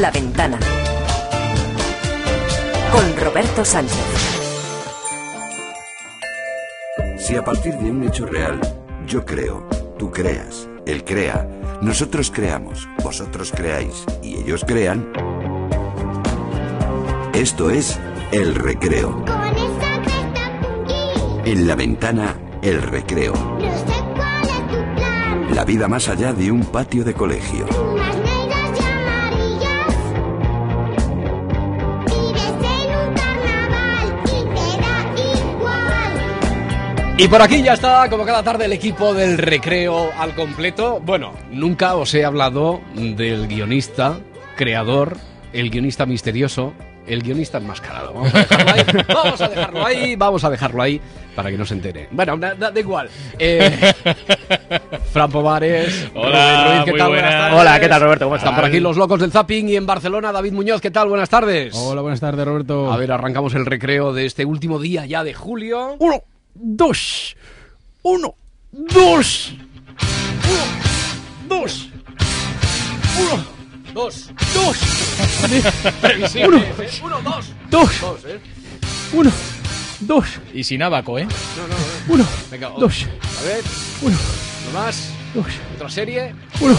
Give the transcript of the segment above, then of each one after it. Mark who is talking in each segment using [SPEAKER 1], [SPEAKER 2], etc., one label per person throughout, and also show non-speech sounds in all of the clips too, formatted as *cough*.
[SPEAKER 1] La Ventana. Con Roberto Sánchez.
[SPEAKER 2] Si a partir de un hecho real, yo creo, tú creas, él crea, nosotros creamos, vosotros creáis y ellos crean, esto es El Recreo. En la ventana, El Recreo. La vida más allá de un patio de colegio.
[SPEAKER 3] Y
[SPEAKER 4] por aquí ya está, como cada tarde, el equipo del recreo al completo. Bueno, nunca os he hablado del guionista, creador, el guionista misterioso, el guionista enmascarado. Vamos a dejarlo ahí, vamos a dejarlo ahí, vamos a dejarlo ahí para que no se entere. Bueno, da, da- da igual. Eh, Fran Pomares,
[SPEAKER 5] Hola,
[SPEAKER 4] Ruiz, ¿qué
[SPEAKER 5] muy
[SPEAKER 4] tal?
[SPEAKER 5] buenas.
[SPEAKER 4] tardes.
[SPEAKER 6] Hola, ¿qué tal, Roberto? ¿Cómo
[SPEAKER 4] Están por aquí los locos del zapping y en Barcelona, David Muñoz, ¿qué tal? Buenas tardes.
[SPEAKER 6] Hola, buenas tardes, Roberto.
[SPEAKER 4] A ver, arrancamos el recreo de este último día ya de julio.
[SPEAKER 6] Uno, dos, uno, dos, uno, dos, uno,
[SPEAKER 4] Dos.
[SPEAKER 6] dos. *laughs* Uno.
[SPEAKER 4] Uno, dos.
[SPEAKER 6] dos,
[SPEAKER 4] Dos, ¿eh?
[SPEAKER 6] uno, dos,
[SPEAKER 5] Y sin abaco, ¿eh?
[SPEAKER 6] uno,
[SPEAKER 4] Venga, o-
[SPEAKER 6] dos,
[SPEAKER 4] A ver,
[SPEAKER 6] uno,
[SPEAKER 4] uno más.
[SPEAKER 6] dos,
[SPEAKER 4] Otra serie.
[SPEAKER 6] uno.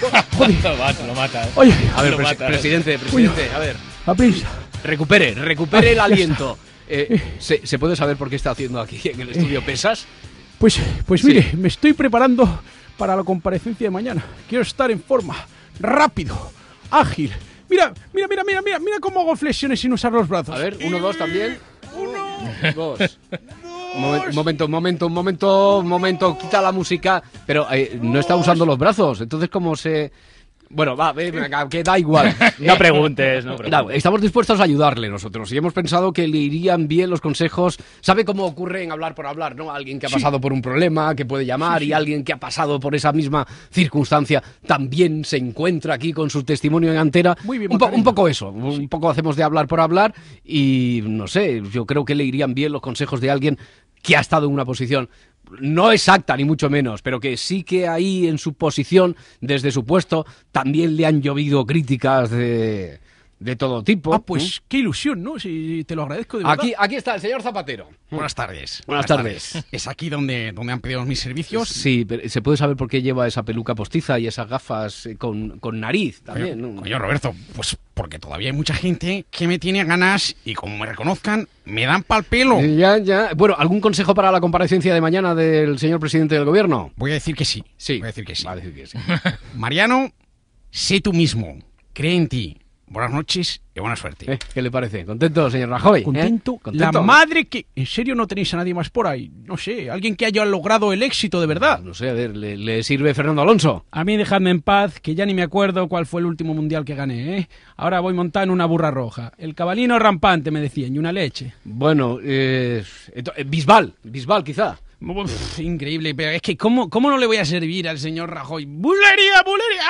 [SPEAKER 6] *laughs*
[SPEAKER 5] lo mata, lo mata. ¿eh?
[SPEAKER 6] Oye,
[SPEAKER 4] A ver,
[SPEAKER 5] Lo mata.
[SPEAKER 4] presidente, presidente, a ver.
[SPEAKER 6] a prisa.
[SPEAKER 4] Recupere, recupere
[SPEAKER 6] Ah,
[SPEAKER 4] el
[SPEAKER 6] ya
[SPEAKER 4] aliento. Eh, ¿se, se puede saber por qué está haciendo aquí en el estudio pesas?
[SPEAKER 6] Pues, pues
[SPEAKER 4] Sí.
[SPEAKER 6] mire, me estoy preparando para la comparecencia de mañana. Quiero estar en forma, rápido, ágil. Mira, mira, mira, mira, mira, mira cómo hago flexiones sin usar los brazos.
[SPEAKER 4] A ver, uno, dos también. Uno, dos. Un momento, un momento, un momento, un momento, quita la música. Pero eh, no está usando los brazos, entonces ¿cómo se...? Bueno, va, que da igual. *laughs*
[SPEAKER 5] No preguntes, no preguntes.
[SPEAKER 4] estamos dispuestos a ayudarle nosotros y hemos pensado que le irían bien los consejos. ¿Sabe cómo ocurre en hablar por hablar? ¿no? Alguien que ha pasado por un problema, que puede llamar y alguien que ha pasado por esa misma circunstancia también se encuentra aquí con su testimonio en antera.
[SPEAKER 6] Muy bien,
[SPEAKER 4] un, po- un poco eso, un poco hacemos de hablar por hablar y no sé, yo creo que le irían bien los consejos de alguien que ha estado en una posición no exacta ni mucho menos, pero que sí que ahí en su posición, desde su puesto, también le han llovido críticas de, de todo tipo.
[SPEAKER 6] Ah, pues qué ilusión, ¿no? Si te lo agradezco de verdad.
[SPEAKER 4] Aquí, aquí está el señor Zapatero.
[SPEAKER 6] Buenas tardes.
[SPEAKER 4] Buenas tardes.
[SPEAKER 6] Es aquí donde, donde han pedido mis servicios.
[SPEAKER 4] Sí, pero ¿se puede saber por qué lleva esa peluca postiza y esas gafas eh, con, con nariz también? ¿no?
[SPEAKER 6] Coño, Roberto, pues porque todavía hay mucha gente que me tiene ganas y como me reconozcan, me dan pal pelo.
[SPEAKER 4] Ya, ya. Bueno, ¿algún consejo para la comparecencia de mañana del señor presidente del gobierno?
[SPEAKER 6] Voy a decir que sí.
[SPEAKER 4] Sí.
[SPEAKER 6] Voy a decir que sí.
[SPEAKER 4] Va a decir que sí. *laughs*
[SPEAKER 6] Mariano, sé tú mismo. Cree en ti. Buenas noches y buena suerte.
[SPEAKER 4] Eh, ¿Qué le parece? ¿Contento, señor Rajoy? ¿Eh?
[SPEAKER 6] Contento,
[SPEAKER 4] ¿Contento?
[SPEAKER 6] La madre que... ¿En serio no tenéis a nadie más por ahí? No sé, alguien que haya logrado el éxito de verdad.
[SPEAKER 4] No sé, a ver, ¿le, le sirve Fernando Alonso?
[SPEAKER 6] A mí dejadme en paz, que ya ni me acuerdo cuál fue el último mundial que gané, ¿eh? Ahora voy montado en una burra roja. El cabalino rampante, me decían, y una leche.
[SPEAKER 4] Bueno, eh, eh, Bisbal, Bisbal quizá.
[SPEAKER 6] Uf, increíble, pero es que ¿cómo, ¿cómo no le voy a servir al señor Rajoy? ¡Bulería, bulería!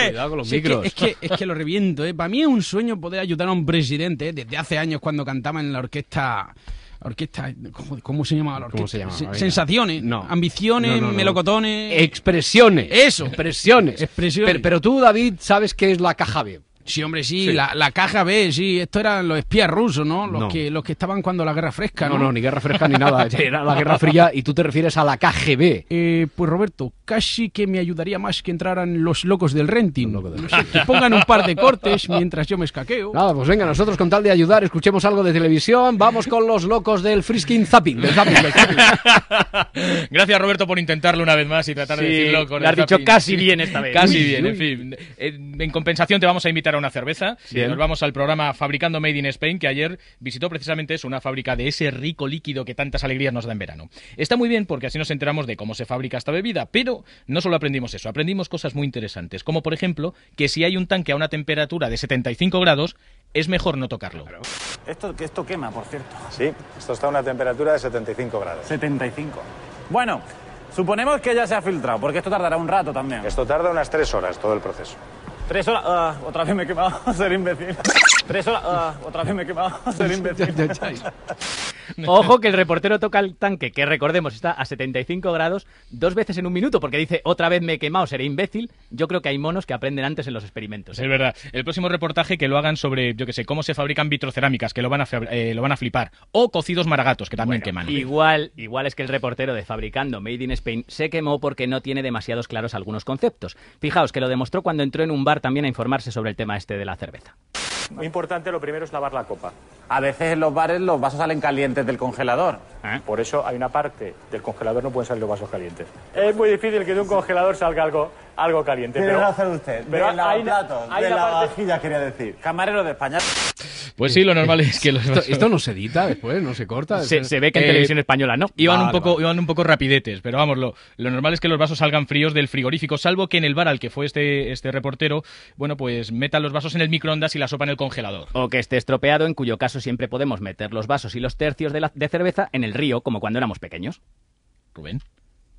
[SPEAKER 6] ¡Ale!
[SPEAKER 4] Cuidado con los
[SPEAKER 6] Sí, es que-
[SPEAKER 4] micros.
[SPEAKER 6] Es que, es, que, lo reviento, ¿eh? Para mí es un sueño poder ayudar a un presidente, ¿eh? Desde hace años cuando cantaba en la orquesta... Orquesta, ¿cómo, se llamaba la orquesta? Sensaciones,
[SPEAKER 4] No.
[SPEAKER 6] ambiciones,
[SPEAKER 4] No, no, no.
[SPEAKER 6] melocotones.
[SPEAKER 4] Expresiones.
[SPEAKER 6] Eso.
[SPEAKER 4] Expresiones.
[SPEAKER 6] Expresiones.
[SPEAKER 4] Pero, pero tú, David, sabes qué es la caja B.
[SPEAKER 6] Sí, hombre, sí,
[SPEAKER 4] Sí.
[SPEAKER 6] La, la caja B, sí, esto eran los espías rusos, ¿no? Los,
[SPEAKER 4] No.
[SPEAKER 6] Que, los que estaban cuando la Guerra Fresca,
[SPEAKER 4] No,
[SPEAKER 6] ¿no?
[SPEAKER 4] no, ni Guerra Fresca ni nada. *laughs* Era la Guerra Fría y tú te refieres a la KGB.
[SPEAKER 6] Eh, pues Roberto, casi que me ayudaría más que entraran los locos del renting.
[SPEAKER 4] Del
[SPEAKER 6] No sé, que pongan un par de cortes mientras yo me escaqueo.
[SPEAKER 4] Nada, pues venga, nosotros con tal de ayudar, escuchemos algo de televisión, vamos con los locos del frisking zapping, del zapping, del zapping. *laughs*
[SPEAKER 5] Gracias, Roberto, por intentarlo una vez más y tratar de decirlo con
[SPEAKER 7] lo has
[SPEAKER 5] el
[SPEAKER 7] dicho
[SPEAKER 5] zapping.
[SPEAKER 7] casi bien esta vez.
[SPEAKER 5] Casi
[SPEAKER 4] Uy,
[SPEAKER 5] bien,
[SPEAKER 4] uy.
[SPEAKER 5] en fin. En, en compensación te vamos a invitar a una cerveza.
[SPEAKER 4] Bien.
[SPEAKER 5] Nos vamos al programa Fabricando Made in Spain, que ayer visitó precisamente eso, una fábrica de ese rico líquido que tantas alegrías nos da en verano. Está muy bien porque así nos enteramos de cómo se fabrica esta bebida, pero no solo aprendimos eso, aprendimos cosas muy interesantes, como por ejemplo que si hay un tanque a una temperatura de 75 grados, es mejor no tocarlo.
[SPEAKER 8] Esto, que esto quema, por cierto.
[SPEAKER 9] Sí, esto está a una temperatura de 75 grados.
[SPEAKER 8] 75. Bueno, suponemos que ya se ha filtrado, porque esto tardará un rato también.
[SPEAKER 9] Esto tarda unas tres horas todo el proceso.
[SPEAKER 8] Tres horas. ah, otra vez me he quemado, *laughs* ser imbécil. Tres horas. ah, otra vez me he quemado, *laughs* ser imbécil. *laughs*
[SPEAKER 7] Ojo que el reportero toca el tanque, que recordemos está a 75 grados, dos veces en un minuto, porque dice otra vez me he quemado, seré imbécil. Yo creo que hay monos que aprenden antes en los experimentos. ¿eh?
[SPEAKER 5] Es verdad. El próximo reportaje que lo hagan sobre, yo que sé, cómo se fabrican vitrocerámicas, que lo van a, eh, lo van a flipar. O cocidos maragatos, que también queman.
[SPEAKER 7] Igual, igual es que el reportero de Fabricando Made in Spain se quemó porque no tiene demasiados claros algunos conceptos. Fijaos que lo demostró cuando entró en un bar también a informarse sobre el tema este de la cerveza.
[SPEAKER 10] Muy importante, lo primero es lavar la copa.
[SPEAKER 8] A veces en los bares los vasos salen calientes del congelador.
[SPEAKER 10] Por eso hay una parte del congelador no pueden salir los vasos calientes. Es muy difícil que de un congelador salga algo, algo caliente.
[SPEAKER 8] Tiene
[SPEAKER 10] pero,
[SPEAKER 8] razón usted.
[SPEAKER 10] Pero
[SPEAKER 8] de
[SPEAKER 10] hay,
[SPEAKER 8] lavaplatos,
[SPEAKER 10] hay
[SPEAKER 8] de
[SPEAKER 10] la parte-
[SPEAKER 8] lavavajillas quería decir. Camarero de España.
[SPEAKER 5] Pues sí, lo normal es que los
[SPEAKER 4] Esto,
[SPEAKER 5] vasos-
[SPEAKER 4] esto no se edita después, no se corta.
[SPEAKER 7] Se, se ve que en
[SPEAKER 5] Eh,
[SPEAKER 7] televisión española no.
[SPEAKER 5] Iban, un poco,
[SPEAKER 4] vale.
[SPEAKER 5] iban un poco rapidetes, pero vamos, lo, lo normal es que los vasos salgan fríos del frigorífico, salvo que en el bar al que fue este, este reportero, bueno, pues metan los vasos en el microondas y la sopa en el congelador.
[SPEAKER 7] O que esté estropeado, en cuyo caso siempre podemos meter los vasos y los tercios de, la, de cerveza en el río, como cuando éramos pequeños.
[SPEAKER 5] Rubén,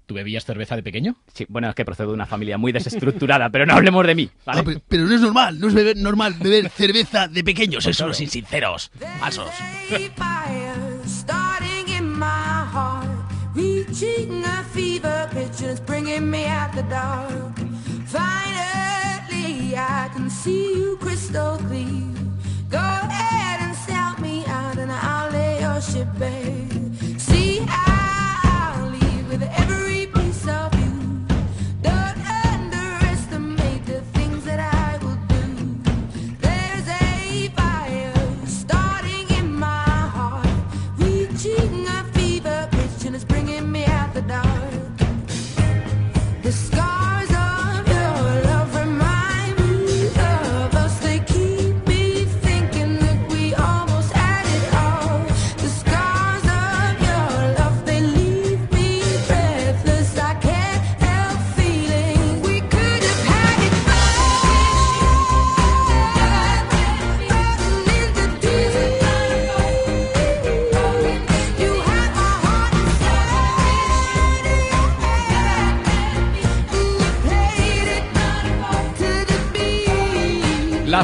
[SPEAKER 5] ¿tú bebías cerveza de pequeño?
[SPEAKER 7] Sí, bueno, es que procedo de una familia muy desestructurada, *laughs* pero no hablemos de mí, ¿vale?
[SPEAKER 6] Ah, pe- pero no es normal, no es beber- normal beber *laughs* cerveza de pequeños, eso son los insinceros, falsos. *laughs*
[SPEAKER 11] with every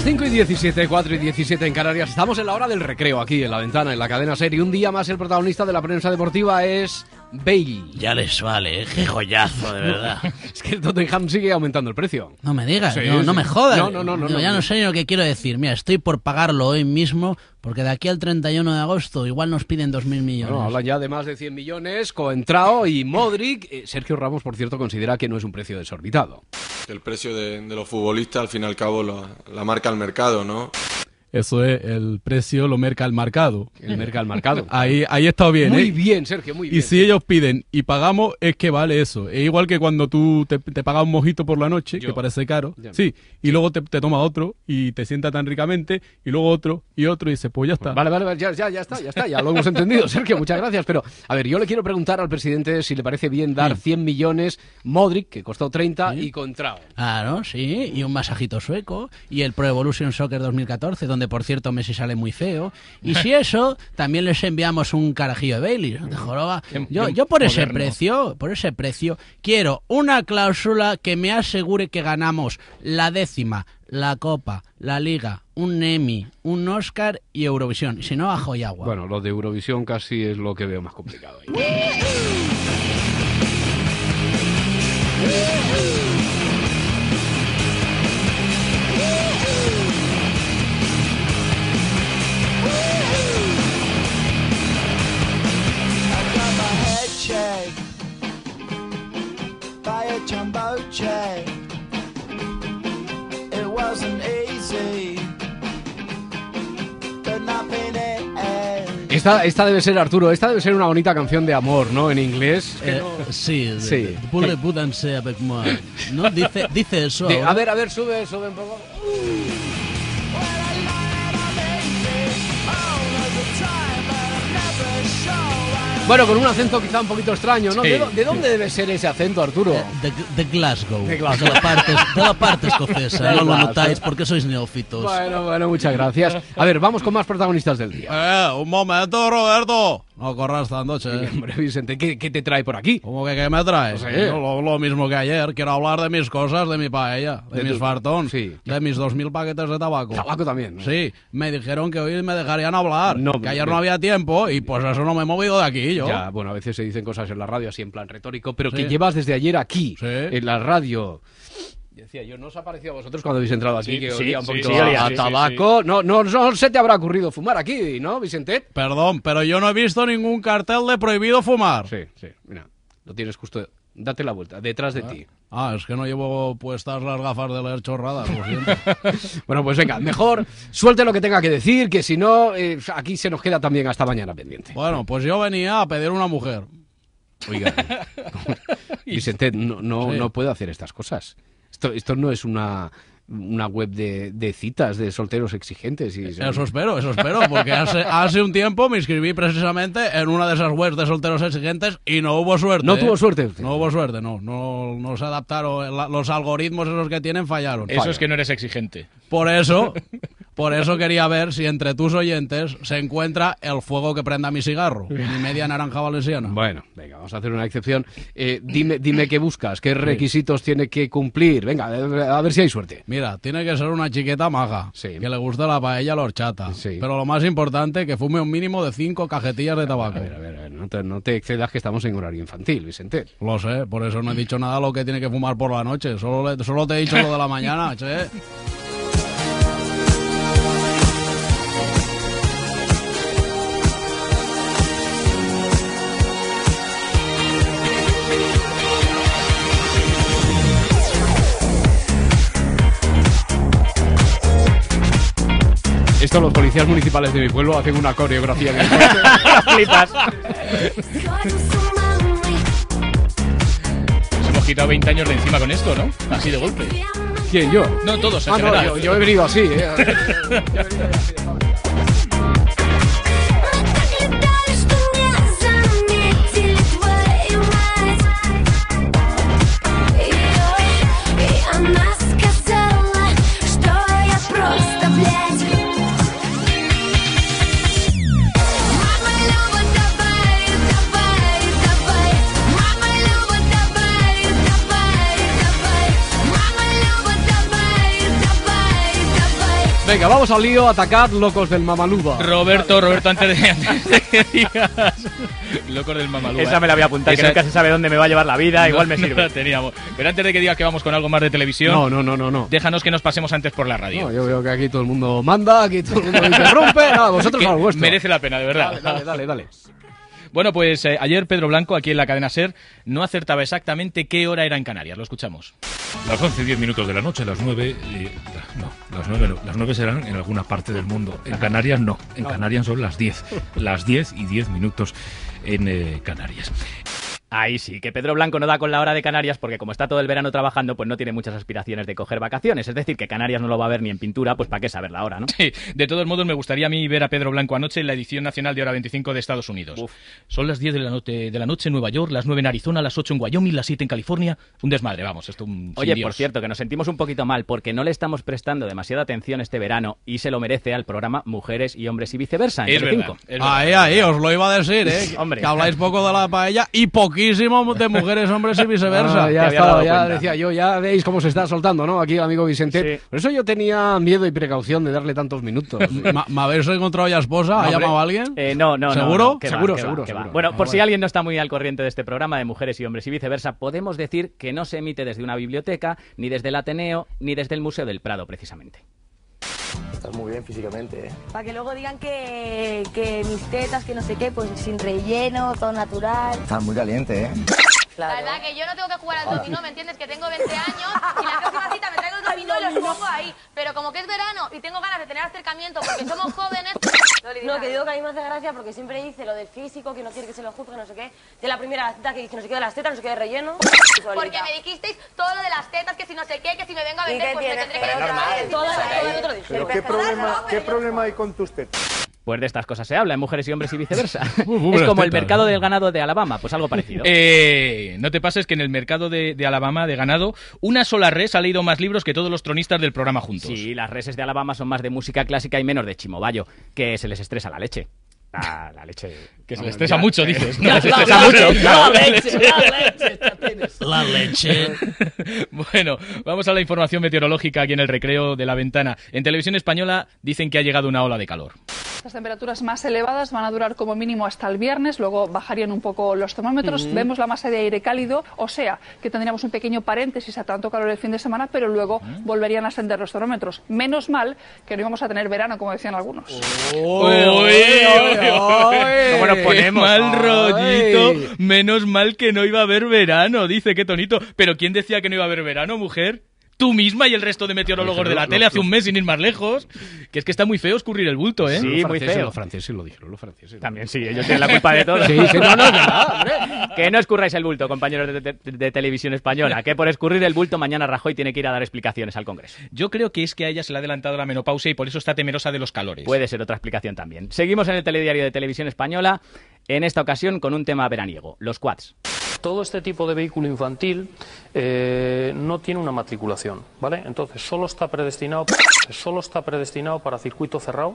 [SPEAKER 4] Las 5 y 17, 4 y 17 en Canarias. Estamos en la hora del recreo aquí en la ventana, en la cadena serie. Un día más el protagonista de la prensa deportiva es Bale.
[SPEAKER 6] Ya les vale, ¿eh? qué joyazo, de verdad. *laughs*
[SPEAKER 4] Es que el Tottenham sigue aumentando el precio.
[SPEAKER 6] No me digas,
[SPEAKER 4] Sí,
[SPEAKER 6] no, me jodas.
[SPEAKER 4] No, no, no, no,
[SPEAKER 6] ya no,
[SPEAKER 4] no.
[SPEAKER 6] sé ni lo que quiero decir. Mira, estoy por pagarlo hoy mismo porque de aquí al 31 de agosto igual nos piden 2.000 millones.
[SPEAKER 4] Bueno, hablan ya de más de 100 millones, Coentrao y Modric. Eh, Sergio Ramos, por cierto, considera que no es un precio desorbitado.
[SPEAKER 12] El precio de, de los futbolistas, al fin y al cabo, lo- la marca el mercado, ¿no?
[SPEAKER 13] Eso es, el precio lo merca el mercado.
[SPEAKER 4] El merca el mercado. *laughs*
[SPEAKER 13] Ahí, ahí está bien,
[SPEAKER 4] Muy
[SPEAKER 13] ¿eh?
[SPEAKER 4] bien, Sergio, muy bien.
[SPEAKER 13] Y si ellos piden y pagamos, es que vale eso. Es igual que cuando tú te, te pagas un mojito por la noche,
[SPEAKER 4] Yo.
[SPEAKER 13] que parece caro.
[SPEAKER 4] Ya.
[SPEAKER 13] Sí, y luego te, te toma otro y te sienta tan ricamente, y luego otro y otro, y dices, pues ya está.
[SPEAKER 4] Vale, vale, vale, ya, ya, ya está, ya está, ya lo hemos entendido, Sergio, muchas gracias. Pero, a ver, yo le quiero preguntar al presidente si le parece bien dar 100 millones, Modric, que costó 30, y Contrao.
[SPEAKER 6] Claro, sí, y un masajito sueco, y el Pro Evolution Soccer 2014, donde por cierto Messi sale muy feo. Y si eso, también les enviamos un carajillo de Bailey, de joroba.
[SPEAKER 5] Qué-
[SPEAKER 6] Yo, por ese
[SPEAKER 5] moderno.
[SPEAKER 6] precio, por ese precio, quiero una cláusula que me asegure que ganamos la décima, la Copa, la Liga, un Emmy, un Oscar y Eurovisión. Si no, ajo y agua.
[SPEAKER 4] Bueno, lo de Eurovisión casi es lo que veo más complicado. ahí.
[SPEAKER 14] A jumbo jet. It wasn't easy, but nothing it
[SPEAKER 4] Esta, esta debe ser, Arturo, esta debe ser una bonita canción de amor, ¿no? En inglés. que
[SPEAKER 6] Eh,
[SPEAKER 4] no-
[SPEAKER 6] sí, de-
[SPEAKER 4] Sí.
[SPEAKER 6] de-. ¿No? Dice, dice eso.
[SPEAKER 4] De-
[SPEAKER 6] ahora.
[SPEAKER 4] a ver, a ver, sube, sube un poco. Bueno, con un acento quizá un poquito extraño, ¿no?
[SPEAKER 6] Sí.
[SPEAKER 4] ¿De, dó- de dónde debe ser ese acento, Arturo?
[SPEAKER 6] De, de Glasgow.
[SPEAKER 4] De Glasgow.
[SPEAKER 6] De la parte, de la parte *laughs* escocesa.
[SPEAKER 4] De
[SPEAKER 6] no lo
[SPEAKER 4] Glasgow.
[SPEAKER 6] notáis porque sois neófitos.
[SPEAKER 4] Bueno, bueno, muchas gracias. A ver, vamos con más protagonistas del día.
[SPEAKER 13] Eh, un momento, Roberto.
[SPEAKER 6] No corras tanto, che. *laughs*
[SPEAKER 4] Hombre, Vicente, ¿qué, qué te trae por aquí?
[SPEAKER 6] ¿Cómo que qué me traes?
[SPEAKER 4] No sé.
[SPEAKER 6] Lo, lo mismo que ayer. Quiero hablar de mis cosas, de mi paella, de,
[SPEAKER 4] De
[SPEAKER 6] mis fartons,
[SPEAKER 4] sí.
[SPEAKER 6] de mis dos mil paquetes de tabaco.
[SPEAKER 4] Tabaco también. ¿no?
[SPEAKER 6] Sí, me dijeron que hoy me dejarían hablar,
[SPEAKER 4] No,
[SPEAKER 6] que ayer no había tiempo y pues eso no me he movido de aquí yo.
[SPEAKER 4] Ya, bueno, a veces se dicen cosas en la radio así en plan retórico, pero
[SPEAKER 6] Sí.
[SPEAKER 4] que llevas desde ayer aquí, en la radio. Decía yo, ¿no os ha parecido a vosotros cuando habéis entrado aquí
[SPEAKER 5] Sí,
[SPEAKER 4] que
[SPEAKER 5] sí,
[SPEAKER 4] olía un poquito
[SPEAKER 5] sí,
[SPEAKER 4] a, a tabaco? No, no, no se te habrá ocurrido fumar aquí, ¿no, Vicente?
[SPEAKER 6] Perdón, pero yo no he visto ningún cartel de prohibido fumar.
[SPEAKER 4] Sí, sí, mira, lo tienes justo. Date la vuelta, detrás de ti.
[SPEAKER 6] Ah, es que no llevo puestas las gafas de leer chorradas, lo siento. *laughs*
[SPEAKER 4] Bueno, pues venga, mejor suelte lo que tenga que decir, que si no, eh, aquí se nos queda también hasta mañana pendiente.
[SPEAKER 6] bueno, pues yo venía a pedir una mujer.
[SPEAKER 4] Oiga, *laughs* Vicente, no, no,
[SPEAKER 6] Sí.
[SPEAKER 4] no puedo hacer estas cosas. Esto, esto no es una, una web de, de citas de solteros exigentes. Y
[SPEAKER 6] Eso espero, eso espero, porque hace, *laughs* hace un tiempo me inscribí precisamente en una de esas webs de solteros exigentes y no hubo suerte.
[SPEAKER 4] No
[SPEAKER 6] ¿eh?
[SPEAKER 4] tuvo suerte usted.
[SPEAKER 6] No hubo suerte, no. No, no se adaptaron, la- los algoritmos esos que tienen fallaron.
[SPEAKER 5] Eso es que no eres exigente.
[SPEAKER 6] Por eso, *laughs* por eso quería ver si entre tus oyentes se encuentra el fuego que prenda mi cigarro, mi media naranja valenciana.
[SPEAKER 4] Bueno, venga, vamos a hacer una excepción. Eh, dime, dime qué buscas, qué requisitos tiene que cumplir. Venga, a ver si hay suerte.
[SPEAKER 6] Mira, tiene que ser una chiqueta maja,
[SPEAKER 4] Sí.
[SPEAKER 6] que le guste la paella a la horchata.
[SPEAKER 4] Sí.
[SPEAKER 6] Pero lo más importante, que fume un mínimo de cinco cajetillas de tabaco.
[SPEAKER 4] A ver, a ver, a ver, no, te, no te excedas que estamos en horario infantil, Vicente.
[SPEAKER 6] Lo sé, por eso no he dicho nada lo que tiene que fumar por la noche. Solo, le- solo te he dicho lo de la mañana, *laughs* che.
[SPEAKER 4] los policías municipales de mi pueblo hacen una coreografía en el *laughs*
[SPEAKER 5] Nos hemos quitado 20 años de encima con esto, ¿no? Así de golpe.
[SPEAKER 4] ¿Quién, yo?
[SPEAKER 5] No, todos,
[SPEAKER 4] ah, yo, he venido así, ¿eh?
[SPEAKER 15] yo he venido así
[SPEAKER 4] Venga, vamos al lío, atacad, locos del Mamaluba.
[SPEAKER 5] Roberto, Roberto, antes de, *laughs* antes de que digas. Locos del Mamalú.
[SPEAKER 7] Esa me la voy a apuntar, que nunca se sabe dónde me va a llevar la vida, igual me
[SPEAKER 5] No
[SPEAKER 7] sirve.
[SPEAKER 5] la teníamos. Pero antes de que digas que vamos con algo más de televisión,
[SPEAKER 4] No, no, no, no, no.
[SPEAKER 5] déjanos que nos pasemos antes por la radio.
[SPEAKER 4] No, yo veo que aquí todo el mundo manda, aquí todo el mundo interrumpe. Nada, vosotros
[SPEAKER 5] Que
[SPEAKER 4] al vuestro.
[SPEAKER 5] merece la pena, de verdad.
[SPEAKER 4] Dale, dale, dale, dale.
[SPEAKER 5] Bueno, pues eh, ayer Pedro Blanco, aquí en la cadena SER, no acertaba exactamente qué hora era en Canarias. Lo escuchamos.
[SPEAKER 16] Las 11 10 minutos de la noche, las 9... eh, no, las 9 no. Las 9 serán en alguna parte del mundo. En Canarias no. En Canarias son las 10. Las 10 y 10 minutos en eh, Canarias.
[SPEAKER 7] Ahí sí, que Pedro Blanco no da con la hora de Canarias porque como está todo el verano trabajando, pues no tiene muchas aspiraciones de coger vacaciones. Es decir, que Canarias no lo va a ver ni en pintura, pues para qué saber la hora, ¿no?
[SPEAKER 5] Sí, de todos modos, me gustaría a mí ver a Pedro Blanco anoche en la edición nacional de Hora 25 de Estados Unidos. Son las 10 de la, noche, de la noche en Nueva York, las 9 en Arizona, las 8 en Wyoming, las 7 en California. Un desmadre, vamos, esto un...
[SPEAKER 7] Oye,
[SPEAKER 5] Dios.
[SPEAKER 7] por cierto, que nos sentimos un poquito mal porque no le estamos prestando demasiada atención este verano y se lo merece al programa Mujeres y Hombres y Viceversa. en
[SPEAKER 5] Es verdad,
[SPEAKER 7] Telecinco.
[SPEAKER 5] es verdad.
[SPEAKER 6] Ahí, ahí, os lo iba a decir, ¿eh? *laughs*
[SPEAKER 7] Hombre.
[SPEAKER 6] Que habláis poco de la paella y poquísimo de mujeres, hombres y viceversa.
[SPEAKER 4] Ah, ya
[SPEAKER 7] había
[SPEAKER 4] estaba,
[SPEAKER 7] dado
[SPEAKER 4] ya
[SPEAKER 7] cuenta.
[SPEAKER 4] decía yo, ya veis cómo se está soltando, ¿no? Aquí el amigo Vicente.
[SPEAKER 7] Sí.
[SPEAKER 4] Por eso yo tenía miedo y precaución de darle tantos minutos. *laughs*
[SPEAKER 6] Ma- ¿Me habéis encontrado ya esposa? ¿Ha llamado a alguien?
[SPEAKER 7] Eh, no, no, no,
[SPEAKER 6] ¿Seguro?
[SPEAKER 7] no,
[SPEAKER 4] Seguro,
[SPEAKER 7] va,
[SPEAKER 4] seguro,
[SPEAKER 7] que va.
[SPEAKER 4] seguro.
[SPEAKER 7] Bueno,
[SPEAKER 6] Ah,
[SPEAKER 7] por si
[SPEAKER 6] bueno.
[SPEAKER 7] alguien no está muy al corriente de este programa de mujeres y hombres y viceversa, podemos decir que no se emite desde una biblioteca, ni desde el Ateneo, ni desde el Museo del Prado, precisamente.
[SPEAKER 14] Estás muy bien físicamente, ¿eh?
[SPEAKER 17] Para que luego digan que, que mis tetas, que no sé qué, pues sin relleno, todo natural.
[SPEAKER 14] Estás muy caliente, ¿eh?
[SPEAKER 17] Claro.
[SPEAKER 18] La verdad que yo no tengo que jugar al dominó, ¿me entiendes? Que tengo 20 años y la próxima cita me traigo los pongo ahí. Pero como que es verano y tengo ganas de tener acercamiento porque somos *laughs* jóvenes...
[SPEAKER 17] No, que digo que a mí me hace gracia porque siempre dice lo del físico, que no quiere que se lo juzgue, no sé qué. De la primera cita que dice no sé qué de las tetas, no sé qué de relleno.
[SPEAKER 18] Porque me dijisteis todo lo de las tetas, que si no sé qué, que si me vengo a
[SPEAKER 17] ¿Y
[SPEAKER 18] vender, pues me tendré que
[SPEAKER 17] Pero
[SPEAKER 18] ir
[SPEAKER 17] normal,
[SPEAKER 18] a decir
[SPEAKER 17] todo-
[SPEAKER 18] eso.
[SPEAKER 17] todo el otro dice.
[SPEAKER 9] ¿Pero qué problema, qué problema hay con tus tetas?
[SPEAKER 7] Pues de estas cosas se habla en Mujeres y Hombres y viceversa. *laughs* es como el mercado del ganado de Alabama, pues algo parecido. *laughs*
[SPEAKER 5] Eh, no te pases que en el mercado de, de Alabama de ganado, una sola res ha leído más libros que todos los tronistas del programa juntos.
[SPEAKER 7] Sí, las reses de Alabama son más de música clásica y menos de chimobayo, que se les estresa la leche. Ah, la leche.
[SPEAKER 5] Que se le estresa
[SPEAKER 7] ya,
[SPEAKER 5] mucho,
[SPEAKER 7] eh,
[SPEAKER 5] dices.
[SPEAKER 7] la-
[SPEAKER 5] No, se estresa
[SPEAKER 7] leche,
[SPEAKER 5] mucho.
[SPEAKER 7] la leche, *laughs* la leche.
[SPEAKER 6] La leche. *laughs*
[SPEAKER 5] Bueno, vamos a la información meteorológica aquí en el recreo de la ventana. En televisión española dicen que ha llegado una ola de calor.
[SPEAKER 19] Las temperaturas más elevadas van a durar como mínimo hasta el viernes, luego bajarían un poco los termómetros. Vemos la masa de aire cálido, o sea, que tendríamos un pequeño paréntesis a tanto calor el fin de semana, pero luego volverían a ascender los termómetros. Menos mal que no íbamos a tener verano, como decían algunos.
[SPEAKER 5] Uy, Mal
[SPEAKER 7] Ay.
[SPEAKER 5] rollito. Menos mal que no iba a haber verano, dice qué tonito. Pero ¿quién decía que no iba a haber verano, mujer? Tú misma y el resto de meteorólogos de la tele hace un mes sin ir más lejos. Que es que está muy feo escurrir el bulto, ¿eh?
[SPEAKER 7] Sí, muy
[SPEAKER 4] franceses,
[SPEAKER 7] feo.
[SPEAKER 4] Los franceses lo dijeron, los franceses.
[SPEAKER 7] También sí, ellos tienen la culpa de todo. *laughs*
[SPEAKER 4] Sí, sí, no, no, *laughs* hombre.
[SPEAKER 7] Que no escurráis el bulto, compañeros de, de- de televisión española. Que por escurrir el bulto mañana Rajoy tiene que ir a dar explicaciones al Congreso.
[SPEAKER 5] Yo creo que es que a ella se le ha adelantado la menopausia y por eso está temerosa de los calores.
[SPEAKER 7] Puede ser otra explicación también. Seguimos en el telediario de televisión española, en esta ocasión con un tema veraniego, los quads.
[SPEAKER 20] Todo este tipo de vehículo infantil eh, no tiene una matriculación, ¿vale? Entonces solo está predestinado, solo está predestinado para circuito cerrado.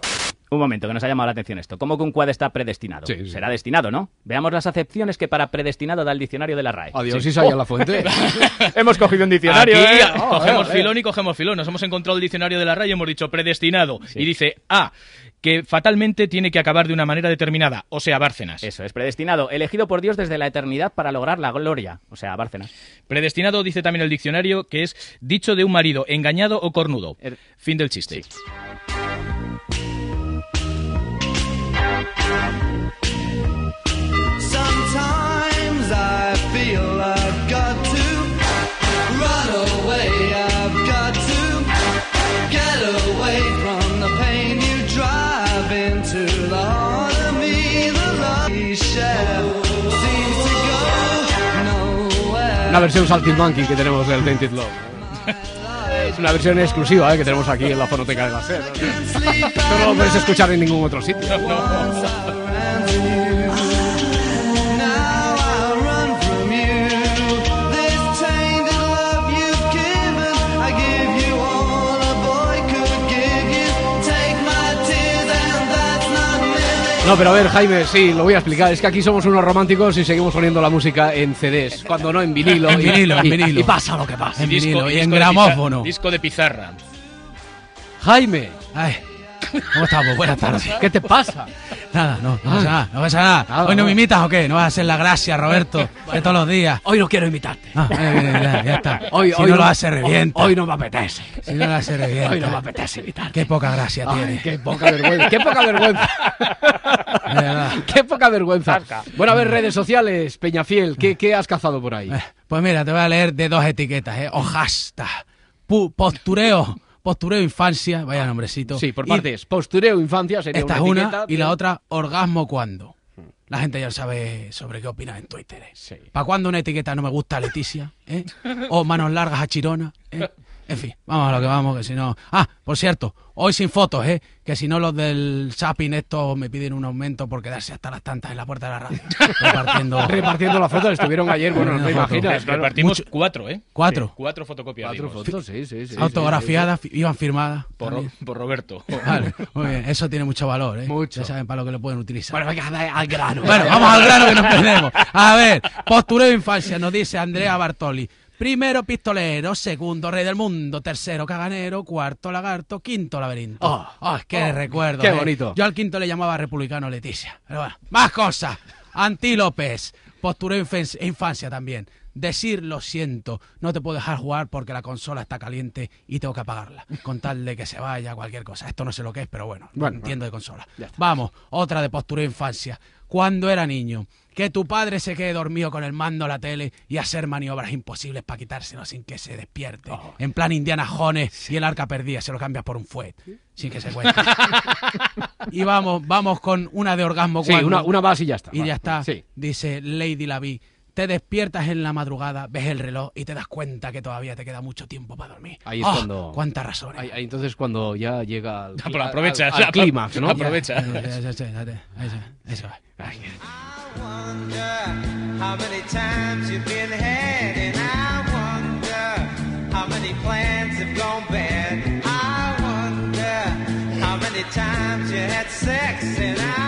[SPEAKER 7] Un momento, que nos ha llamado la atención esto. ¿Cómo que un quad está predestinado?
[SPEAKER 4] Sí, sí.
[SPEAKER 7] Será destinado, ¿no? Veamos las acepciones que para predestinado da el diccionario de la RAE.
[SPEAKER 4] Adiós,
[SPEAKER 7] Sí.
[SPEAKER 4] Isaya
[SPEAKER 7] Oh.
[SPEAKER 4] La Fuente. *laughs*
[SPEAKER 7] Hemos cogido un diccionario.
[SPEAKER 5] Aquí
[SPEAKER 7] ¿eh?
[SPEAKER 5] cogemos
[SPEAKER 7] Oh, eh.
[SPEAKER 5] filón y cogemos filón. Nos hemos encontrado el diccionario de la RAE y hemos dicho predestinado. Y dice A, que fatalmente tiene que acabar de una manera determinada, o sea, Bárcenas.
[SPEAKER 7] Eso es predestinado, elegido por Dios desde la eternidad para lograr la gloria, o sea, Bárcenas.
[SPEAKER 5] Predestinado dice también el diccionario que es dicho de un marido engañado o cornudo.
[SPEAKER 7] Er-
[SPEAKER 5] Fin del chiste.
[SPEAKER 21] Sometimes I feel I've got to run away. I've got to get away from the pain you drive into the heart of me. The love we share seems to go nowhere.
[SPEAKER 4] Versión que tenemos del Tainted Love. ¿eh? Es una versión exclusiva eh, que tenemos aquí en la fonoteca de la SER. *laughs* No lo puedes escuchar en ningún otro sitio.
[SPEAKER 21] Now *laughs* *laughs*
[SPEAKER 4] No, pero a ver, Jaime, sí, lo voy a explicar. Es que aquí somos unos románticos y seguimos poniendo la música en CDs, cuando no en vinilo.
[SPEAKER 6] En
[SPEAKER 4] y-
[SPEAKER 6] vinilo, en
[SPEAKER 4] y-
[SPEAKER 6] vinilo.
[SPEAKER 4] Y pasa lo que pasa.
[SPEAKER 6] En vinilo y en
[SPEAKER 5] de
[SPEAKER 6] gramófono.
[SPEAKER 5] pizarra- disco de pizarra.
[SPEAKER 4] Jaime,
[SPEAKER 6] Ay, ¿cómo estamos? Buenas tardes.
[SPEAKER 4] ¿qué te pasa?
[SPEAKER 6] Nada, no, no pasa nada, no pasa nada.
[SPEAKER 4] Nada,
[SPEAKER 6] ¿Hoy no
[SPEAKER 4] no.
[SPEAKER 6] me imitas o qué? ¿No vas a hacer la gracia, Roberto? De todos los días.
[SPEAKER 4] Hoy no quiero imitarte.
[SPEAKER 6] Ah, eh, eh, ya, ya está. *laughs*
[SPEAKER 4] Hoy,
[SPEAKER 6] si
[SPEAKER 4] hoy
[SPEAKER 6] no lo hace revienta.
[SPEAKER 4] Hoy no me apetece.
[SPEAKER 6] Si no lo hace revienta. *laughs*
[SPEAKER 4] Hoy no me apetece imitar.
[SPEAKER 6] Qué poca gracia
[SPEAKER 4] Ay,
[SPEAKER 6] tiene.
[SPEAKER 4] qué poca vergüenza. *laughs* Qué poca vergüenza. Qué poca vergüenza. Bueno, a ver, redes sociales, Peñafiel, ¿qué, qué has cazado por ahí?
[SPEAKER 6] Eh, Pues mira, te voy a leer de dos etiquetas, ¿eh? Pu- postureo. Postureo infancia. Vaya nombrecito.
[SPEAKER 4] Sí, por
[SPEAKER 6] Y
[SPEAKER 4] partes. Postureo infancia sería
[SPEAKER 6] Esta es
[SPEAKER 4] una
[SPEAKER 6] una
[SPEAKER 4] etiqueta,
[SPEAKER 6] y la otra, orgasmo cuando. La gente ya sabe sobre qué opinas en Twitter. ¿eh? ¿Para cuándo una etiqueta no me gusta Leticia? ¿eh? O manos largas a Chirona. ¿eh? *laughs* En fin, vamos a lo que vamos, que si no... Ah, por cierto, hoy sin fotos, ¿eh? Que si no los del shopping estos me piden un aumento por quedarse hasta las tantas en la puerta de la radio. *laughs* Repartiendo...
[SPEAKER 4] Repartiendo las fotos, estuvieron ayer, bueno, no te imaginas. claro.
[SPEAKER 5] Repartimos
[SPEAKER 6] Mucho-
[SPEAKER 5] cuatro, ¿eh?
[SPEAKER 6] ¿Cuatro?
[SPEAKER 5] Sí, cuatro fotocopias.
[SPEAKER 4] Cuatro fotos, sí, sí, sí.
[SPEAKER 6] Autografiadas, fi- iban firmadas.
[SPEAKER 5] Por, Ro- por Roberto. *laughs*
[SPEAKER 6] Vale, muy bien, eso tiene mucho valor, ¿eh?
[SPEAKER 4] Mucho.
[SPEAKER 6] Ya saben para lo que lo pueden utilizar.
[SPEAKER 4] Bueno, venga, al grano.
[SPEAKER 6] Bueno, vamos al grano que nos perdemos. A ver, postureo de infancia, nos dice Andrea Bartoli. Primero pistolero, segundo rey del mundo, tercero caganero, cuarto lagarto, quinto laberinto.
[SPEAKER 4] Oh,
[SPEAKER 6] Oh, qué
[SPEAKER 4] oh,
[SPEAKER 6] recuerdo.
[SPEAKER 4] qué
[SPEAKER 6] eh.
[SPEAKER 4] bonito.
[SPEAKER 6] Yo al quinto le llamaba republicano Leticia. Pero bueno, más cosas. Antílopes, postureo infen- infancia también. Decir lo siento, no te puedo dejar jugar porque la consola está caliente y tengo que apagarla. Con tal de que se vaya cualquier cosa. Esto no sé lo que es, pero bueno,
[SPEAKER 4] Bueno,
[SPEAKER 6] entiendo de consola. Vamos, otra de postureo infancia. Cuando era niño, que tu padre se quede dormido con el mando a la tele y hacer maniobras imposibles para quitárselo sin que se despierte.
[SPEAKER 4] Oh.
[SPEAKER 6] En plan Indiana Jones y el arca perdida, se lo cambias por un fuet, sin que se cuente. *laughs* y vamos, vamos con una de orgasmo
[SPEAKER 4] Sí,
[SPEAKER 6] cuando-
[SPEAKER 4] una, una más y ya está.
[SPEAKER 6] y
[SPEAKER 4] va.
[SPEAKER 6] ya está.
[SPEAKER 4] Sí.
[SPEAKER 6] Dice Lady Lavi. Te despiertas en la madrugada, ves el reloj y te das cuenta que todavía te queda mucho tiempo para dormir.
[SPEAKER 4] Ahí es
[SPEAKER 6] ¡Oh,
[SPEAKER 4] cuando-
[SPEAKER 6] Cuántas razones.
[SPEAKER 4] Ahí, ahí entonces cuando ya llega al,
[SPEAKER 5] pero aprovechas,
[SPEAKER 4] al- al
[SPEAKER 5] apro-
[SPEAKER 4] clímax, ¿no?
[SPEAKER 5] aprovecha.
[SPEAKER 6] Sí, sí, sí, sí, eso, eso es.
[SPEAKER 21] How many times you've been had, and I wonder how many plans have gone bad. I wonder how many times you had sex, and I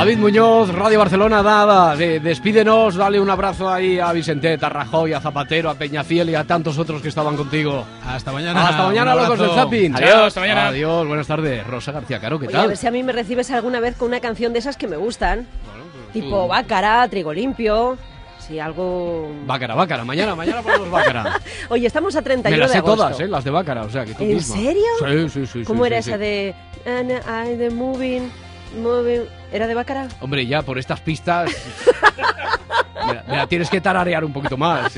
[SPEAKER 4] David Muñoz, Radio Barcelona, nada, de- despídenos, dale un abrazo ahí a Vicentet, a Rajoy, a Zapatero, a Peñafiel y a tantos otros que estaban contigo.
[SPEAKER 6] Hasta mañana.
[SPEAKER 4] Hasta mañana, locos del. Zapping.
[SPEAKER 5] Adiós,
[SPEAKER 4] Chao.
[SPEAKER 5] hasta mañana.
[SPEAKER 4] Adiós, buenas tardes. Rosa García Caro, ¿qué
[SPEAKER 22] Oye, a
[SPEAKER 4] tal?
[SPEAKER 22] ver si a mí me recibes alguna vez con una canción de esas que me gustan. tipo
[SPEAKER 4] tú-
[SPEAKER 22] Bácara, Trigo Limpio. Sí, algo.
[SPEAKER 4] Bácara, Bácara, mañana, mañana ponemos Bácara. *laughs*
[SPEAKER 22] Oye, estamos a 31
[SPEAKER 4] Me las
[SPEAKER 22] de
[SPEAKER 4] sé
[SPEAKER 22] agosto.
[SPEAKER 4] todas, ¿eh? Las de Bácara, o sea, que tú
[SPEAKER 22] ¿En
[SPEAKER 4] misma.
[SPEAKER 22] serio?
[SPEAKER 4] Sí, sí, sí.
[SPEAKER 22] ¿Cómo
[SPEAKER 4] sí,
[SPEAKER 22] era
[SPEAKER 4] sí,
[SPEAKER 22] esa
[SPEAKER 4] sí.
[SPEAKER 22] de. And I the moving, ¿Era de Bácara?
[SPEAKER 4] Hombre, ya por estas pistas... *laughs* me, la, me la tienes que tararear un poquito más.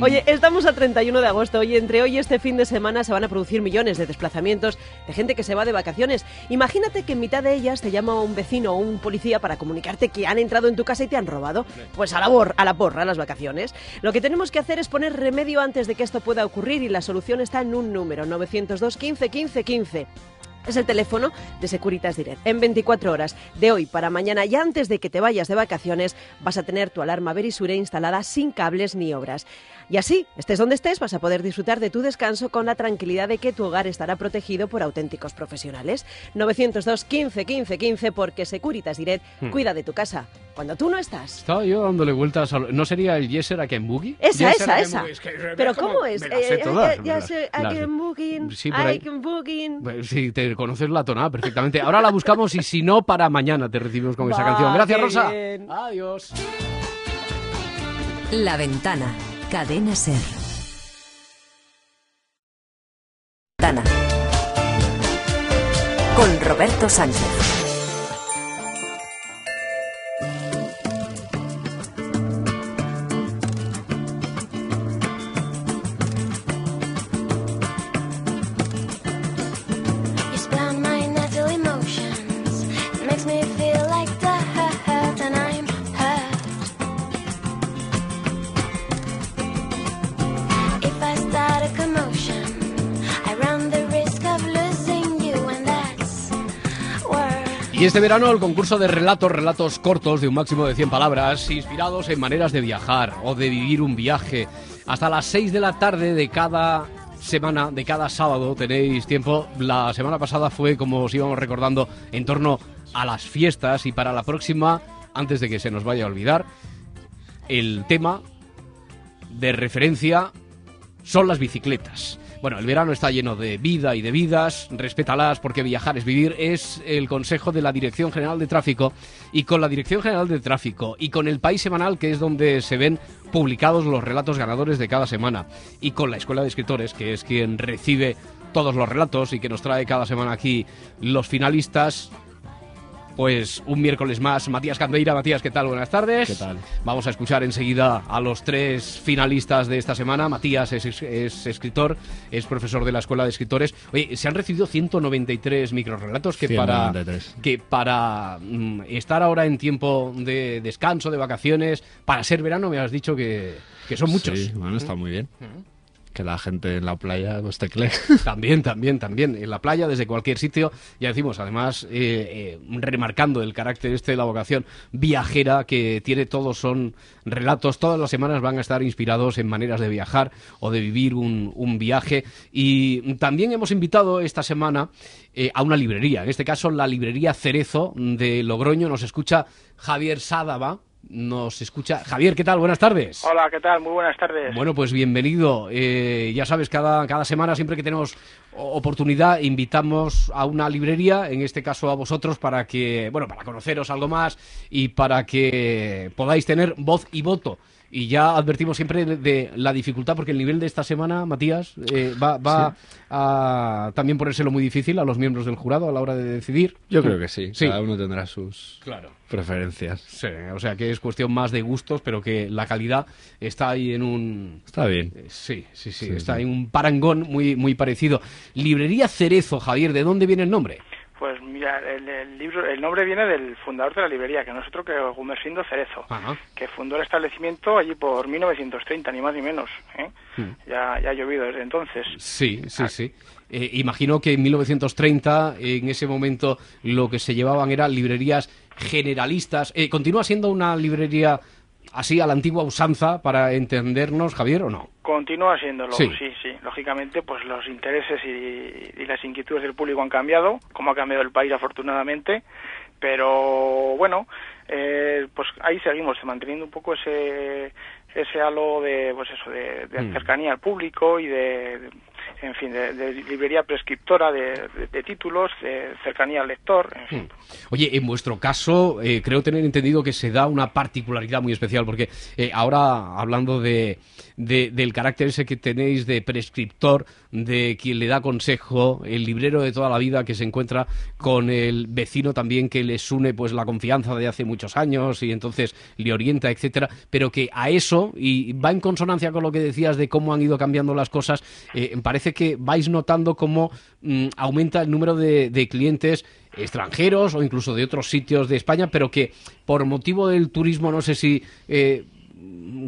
[SPEAKER 22] Oye, estamos a 31 de agosto y entre hoy y este fin de semana se van a producir millones de desplazamientos de gente que se va de vacaciones. Imagínate que en mitad de ellas te llama un vecino o un policía para comunicarte que han entrado en tu casa y te han robado. Pues a la, bor- a la porra las vacaciones. Lo que tenemos que hacer es poner remedio antes de que esto pueda ocurrir y la solución está en un número, 902 15 15 15. Es el teléfono de Securitas Direct. En 24 horas, de hoy para mañana y antes de que te vayas de vacaciones, vas a tener tu alarma Verisure instalada sin cables ni obras. Y así, estés donde estés, vas a poder disfrutar de tu descanso con la tranquilidad de que tu hogar estará protegido por auténticos profesionales. 902 15 15 15 porque Securitas Direct
[SPEAKER 4] Hmm.
[SPEAKER 22] cuida de tu casa cuando tú no estás.
[SPEAKER 4] Estaba yo dándole vueltas a... lo- ¿No sería el Yeser a Ken Boogie?
[SPEAKER 22] Esa,
[SPEAKER 4] Yeser
[SPEAKER 22] esa, esa.
[SPEAKER 4] Boogie, es que-
[SPEAKER 22] Pero
[SPEAKER 4] ¿cómo?
[SPEAKER 22] ¿cómo es? Eh,
[SPEAKER 4] las-
[SPEAKER 22] can booking,
[SPEAKER 4] Sí. Pues Sí, te conoces la tonada perfectamente. Ahora la buscamos y si no, para mañana te recibimos con esa canción. Gracias, Rosa.
[SPEAKER 22] bien.
[SPEAKER 4] Adiós.
[SPEAKER 1] La ventana. Cadena Ser. Ventana. Con Roberto Sánchez.
[SPEAKER 4] Y este verano el concurso de relatos, relatos cortos de un máximo de 100 palabras, inspirados en maneras de viajar o de vivir un viaje. Hasta las 6 de la tarde de cada semana, de cada sábado tenéis tiempo. La semana pasada fue, como os íbamos recordando, en torno a las fiestas y para la próxima, antes de que se nos vaya a olvidar, el tema de referencia son las bicicletas. Bueno, el verano está lleno de vida y de vidas, respétalas porque viajar es vivir, es el consejo de la Dirección General de Tráfico. Y con la Dirección General de Tráfico y con el País Semanal, que es donde se ven publicados los relatos ganadores de cada semana, y con la Escuela de Escritores, que es quien recibe todos los relatos y que nos trae cada semana aquí los finalistas, pues un miércoles más, Matías Candeira. Matías, ¿qué tal? Buenas tardes.
[SPEAKER 23] ¿Qué tal?
[SPEAKER 4] Vamos a escuchar enseguida a los tres finalistas de esta semana. Matías es, es escritor, es profesor de la Escuela de Escritores. Oye, se han recibido 193 microrelatos que para,
[SPEAKER 23] 193.
[SPEAKER 4] que para mm, estar ahora en tiempo de descanso, de vacaciones, para ser verano, me has dicho que, que son muchos.
[SPEAKER 23] Sí, bueno, está muy bien. Que la gente en la playa pues tecle. *laughs*
[SPEAKER 4] También, también, también. En la playa, desde cualquier sitio. Ya decimos, además, eh, eh, remarcando el carácter este de la vocación viajera que tiene todos son relatos. Todas las semanas van a estar inspirados en maneras de viajar o de vivir un, un viaje. Y también hemos invitado esta semana eh, a una librería. En este caso, la librería Cerezo de Logroño. Nos escucha Javier Sádava. Nos escucha. Javier, ¿qué tal? Buenas tardes.
[SPEAKER 24] Hola, ¿qué tal? Muy buenas tardes.
[SPEAKER 4] Bueno, pues bienvenido. Eh, ya sabes, cada, cada semana, siempre que tenemos oportunidad, invitamos a una librería, en este caso a vosotros, para que, bueno, para conoceros algo más y para que podáis tener voz y voto y ya advertimos siempre de, de la dificultad, porque el nivel de esta semana, Matías, eh, va, va a también ponérselo muy difícil a los miembros del jurado a la hora de decidir.
[SPEAKER 23] Yo creo que sí.
[SPEAKER 4] Sí.
[SPEAKER 23] Cada uno tendrá sus
[SPEAKER 4] Claro.
[SPEAKER 23] preferencias.
[SPEAKER 4] Sí, o sea que es cuestión más de gustos, pero que la calidad está ahí en un...
[SPEAKER 23] Está bien.
[SPEAKER 4] Eh, Sí, sí, sí,
[SPEAKER 23] Sí,
[SPEAKER 4] está en un parangón muy, muy parecido. Librería Cerezo, Javier, ¿de dónde viene el nombre?
[SPEAKER 25] Pues mira, el, el libro, el nombre viene del fundador de la librería, que no es otro que Gumersindo Cerezo,
[SPEAKER 4] Ajá.
[SPEAKER 25] que fundó el establecimiento allí por 1930, ni más ni menos. ¿eh? Ya, ya ha llovido desde entonces.
[SPEAKER 4] Sí, sí, sí. Eh, imagino que en 1930, en ese momento, lo que se llevaban eran librerías generalistas. Eh, ¿Continúa siendo una librería así a la antigua usanza para entendernos, Javier, o no?
[SPEAKER 25] Continúa siéndolo,
[SPEAKER 4] Sí.
[SPEAKER 25] sí, sí. Lógicamente, pues los intereses y, y las inquietudes del público han cambiado, como ha cambiado el país afortunadamente, pero bueno, eh, pues ahí seguimos manteniendo un poco ese ese halo de pues eso de, de
[SPEAKER 4] Mm.
[SPEAKER 25] cercanía al público y de, de- en fin de, librería prescriptora de, títulos de cercanía al lector en fin.
[SPEAKER 4] Oye, en vuestro caso, eh, creo tener entendido que se da una particularidad muy especial, porque eh, ahora, hablando de- del carácter ese que tenéis de prescriptor, de quien le da consejo, el librero de toda la vida que se encuentra con el vecino también que les une pues la confianza de hace muchos años y entonces le orienta, etcétera, pero que a eso, y va en consonancia con lo que decías de cómo han ido cambiando las cosas, eh, parece que vais notando cómo mm, aumenta el número de, clientes extranjeros o incluso de otros sitios de España, pero que por motivo del turismo, no sé si eh,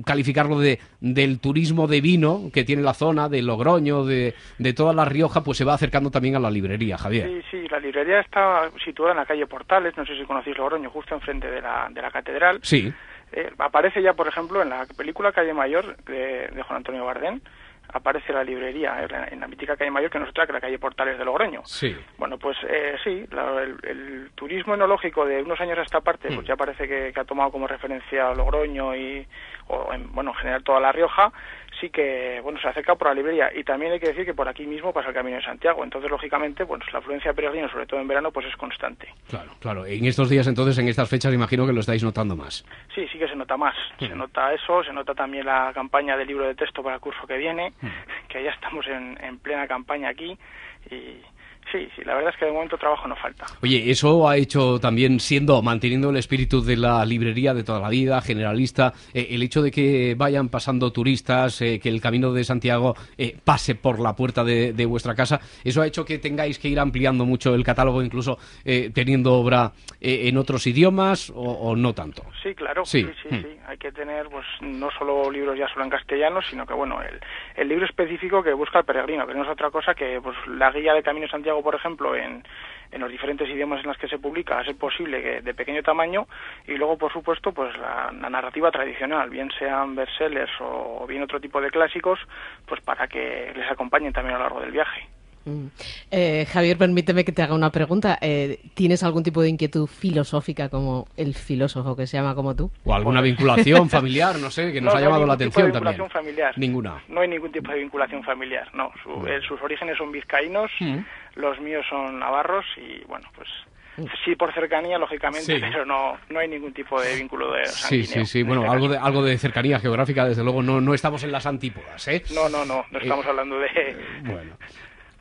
[SPEAKER 4] calificarlo de del turismo de vino que tiene la zona, de Logroño, de, de toda La Rioja, pues se va acercando también a la librería, Javier.
[SPEAKER 25] Sí, sí, la librería está situada en la calle Portales, no sé si conocéis Logroño, justo enfrente de la, de la catedral.
[SPEAKER 4] Sí.
[SPEAKER 25] Eh, aparece ya, por ejemplo, en la película Calle Mayor de, de Juan Antonio Bardén, aparece la librería en la, en la mítica Calle Mayor, que no es otra que la calle Portales de Logroño.
[SPEAKER 4] Sí.
[SPEAKER 25] Bueno, pues eh, sí, la- el, el turismo enológico de unos años a esta parte, pues ya parece que, que ha tomado como referencia Logroño y, o en, bueno, en general toda La Rioja, sí que, bueno, se acerca por la librería. Y también hay que decir que por aquí mismo pasa el Camino de Santiago. Entonces, lógicamente, pues la afluencia de peregrinos, sobre todo en verano, pues es constante.
[SPEAKER 4] Claro, claro. En estos días, entonces, en estas fechas, imagino que lo estáis notando más.
[SPEAKER 25] Sí, sí que se nota más. Se nota eso, se nota también la campaña del libro de texto para el curso que viene, que ya estamos en, en plena campaña aquí. Y sí, sí, la verdad es que de momento trabajo no falta.
[SPEAKER 4] Oye, eso ha hecho también, siendo, manteniendo el espíritu de la librería de toda la vida, generalista, eh, el hecho de que vayan pasando turistas, eh, que el camino de Santiago eh, pase por la puerta de, de vuestra casa, eso ha hecho que tengáis que ir ampliando mucho el catálogo, incluso eh, teniendo obra eh, en otros idiomas o, o no tanto.
[SPEAKER 25] Sí, claro,
[SPEAKER 4] Sí.
[SPEAKER 25] sí, sí,
[SPEAKER 4] Hmm.
[SPEAKER 25] sí. Hay que tener, pues, no solo libros ya solo en castellano, sino que, bueno, el, el libro específico que busca el peregrino, que no es otra cosa que, pues, la guía de Camino de Santiago, por ejemplo, en, en los diferentes idiomas en los que se publica, a ser posible que de pequeño tamaño, y luego, por supuesto, pues, la, la narrativa tradicional, bien sean bestsellers o bien otro tipo de clásicos, pues, para que les acompañen también a lo largo del viaje.
[SPEAKER 26] Mm. Eh, Javier, permíteme que te haga una pregunta. Eh, ¿Tienes algún tipo de inquietud filosófica como el filósofo que se llama como tú?
[SPEAKER 4] O alguna vinculación *laughs* familiar, no sé, que nos
[SPEAKER 25] No,
[SPEAKER 4] ha
[SPEAKER 25] no
[SPEAKER 4] llamado la
[SPEAKER 25] ningún tipo de
[SPEAKER 4] atención también.
[SPEAKER 25] vinculación familiar.
[SPEAKER 4] Ninguna.
[SPEAKER 25] No hay ningún tipo de vinculación familiar, no. Su- eh, sus orígenes son vizcaínos,
[SPEAKER 4] Mm.
[SPEAKER 25] Los míos son navarros y, bueno, pues sí por cercanía, lógicamente,
[SPEAKER 4] Sí.
[SPEAKER 25] pero no, no hay ningún tipo de vínculo de
[SPEAKER 4] Sí,
[SPEAKER 25] sanguíneo.
[SPEAKER 4] sí, sí. Bueno, algo de, algo de cercanía geográfica, desde luego, no, no estamos en las antípodas, ¿eh?
[SPEAKER 25] No, no, no, no estamos hablando de...
[SPEAKER 4] Bueno.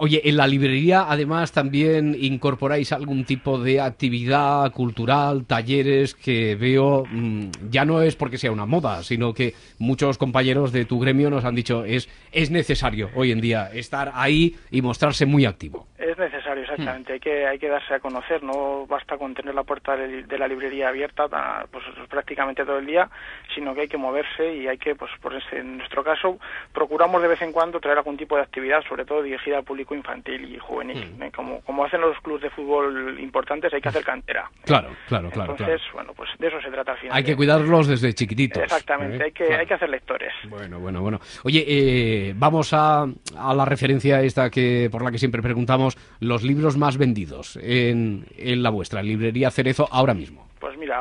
[SPEAKER 4] Oye, en la librería además también incorporáis algún tipo de actividad cultural, talleres que veo, mm, ya no es porque sea una moda, sino que muchos compañeros de tu gremio nos han dicho es, es necesario hoy en día estar ahí y mostrarse muy activo.
[SPEAKER 25] Es necesario, exactamente. Hay que hay que darse a conocer. No basta con tener la puerta de, la librería abierta pues, prácticamente todo el día, sino que hay que moverse y hay que, pues por ese, en nuestro caso, procuramos de vez en cuando traer algún tipo de actividad, sobre todo dirigida al público infantil y juvenil.
[SPEAKER 4] Mm.
[SPEAKER 25] ¿eh? Como, como hacen los clubes de fútbol importantes, hay que hacer cantera.
[SPEAKER 4] Claro, claro, claro.
[SPEAKER 25] Entonces,
[SPEAKER 4] claro.
[SPEAKER 25] bueno, pues de eso se trata al final.
[SPEAKER 4] Hay que cuidarlos desde chiquititos.
[SPEAKER 25] Exactamente,
[SPEAKER 4] ¿eh?
[SPEAKER 25] hay que hay que hacer lectores.
[SPEAKER 4] Bueno, bueno, bueno. Oye, eh, vamos a, a la referencia esta que por la que siempre preguntamos, los libros más vendidos en, en la vuestra, librería Cerezo, ahora mismo.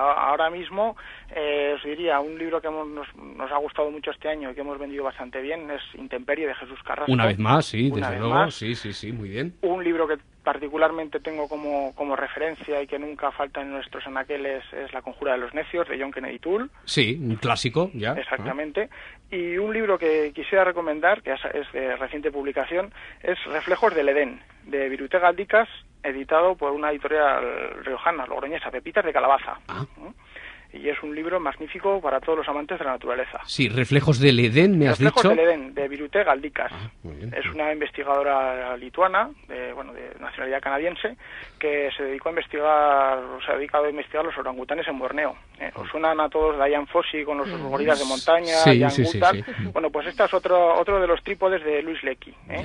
[SPEAKER 25] Ahora mismo eh, os diría un libro que hemos- nos, nos ha gustado mucho este año y que hemos vendido bastante bien es Intemperie de Jesús Carrasco.
[SPEAKER 4] Una vez más, sí,
[SPEAKER 25] Una
[SPEAKER 4] desde luego,
[SPEAKER 25] más.
[SPEAKER 4] sí, sí, sí, muy bien.
[SPEAKER 25] Un libro que particularmente tengo como, como referencia y que nunca falta en nuestros anaqueles es La conjura de los necios de John Kennedy Toole.
[SPEAKER 4] Sí, un clásico, ya.
[SPEAKER 25] Exactamente. Y un libro que quisiera recomendar, que es- es de reciente publicación, es Reflejos del Edén, de Virute Galdicas, editado por una editorial riojana, logroñesa, Pepitas de Calabaza. ¿Mm? Y es un libro magnífico para todos los amantes de la naturaleza.
[SPEAKER 4] Sí, Reflejos del Edén, me has
[SPEAKER 25] Reflejos
[SPEAKER 4] dicho.
[SPEAKER 25] del Edén, de Virute.
[SPEAKER 4] Muy bien.
[SPEAKER 25] Es una investigadora lituana, de, bueno, de nacionalidad canadiense, que se dedicó a investigar, o se ha dedicado a investigar los orangutanes en Borneo. Eh, ¿Os suenan a todos Diane Fossey con los gorilas de montaña,
[SPEAKER 4] Sí,
[SPEAKER 25] Jan
[SPEAKER 4] sí, sí.
[SPEAKER 25] Bueno, pues este es otro, otro de los trípodes de Luis Lecky. ¿eh?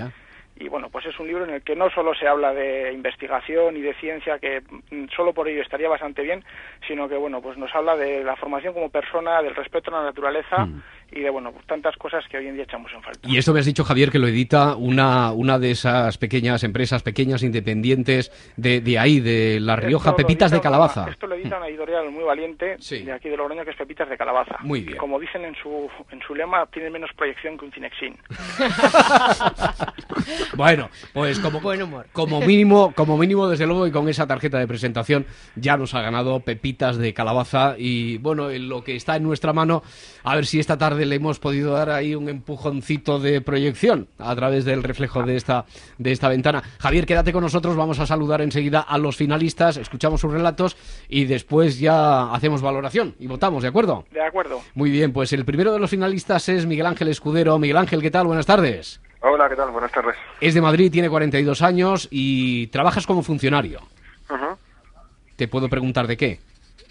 [SPEAKER 25] Y bueno, pues es un libro en el que no solo se habla de investigación y de ciencia, que mm, solo por ello estaría bastante bien, sino que bueno, pues nos habla de la formación como persona, del respeto a la naturaleza
[SPEAKER 4] Mm.
[SPEAKER 25] Y de bueno, pues tantas cosas que hoy en día echamos en falta.
[SPEAKER 4] Y esto me has dicho, Javier, que lo edita una, una de esas pequeñas empresas, pequeñas independientes de, de ahí, de La Rioja,
[SPEAKER 25] Esto
[SPEAKER 4] Pepitas de
[SPEAKER 25] edita una-
[SPEAKER 4] Calabaza.
[SPEAKER 25] esto lo edita una editorial muy valiente de aquí de Logroño que es Pepitas de Calabaza.
[SPEAKER 4] Muy bien.
[SPEAKER 25] Como dicen en su en su lema, tiene menos proyección que un Cinexin. *laughs*
[SPEAKER 4] Bueno, pues como, como mínimo, como mínimo, desde luego, y con esa tarjeta de presentación ya nos ha ganado Pepitas de Calabaza. Y bueno, en lo que está en nuestra mano, a ver si esta tarde le hemos podido dar ahí un empujoncito de proyección a través del reflejo de esta, de esta ventana. Javier, quédate con nosotros, vamos a saludar enseguida a los finalistas, escuchamos sus relatos y después ya hacemos valoración y votamos, ¿de acuerdo?
[SPEAKER 25] De acuerdo.
[SPEAKER 4] Muy bien, pues el primero de los finalistas es Miguel Ángel Escudero. Miguel Ángel, ¿qué tal? Buenas tardes.
[SPEAKER 27] Hola, ¿qué tal? Buenas tardes.
[SPEAKER 4] Es de Madrid, tiene 42 años y trabajas como funcionario. ¿Te puedo preguntar de qué?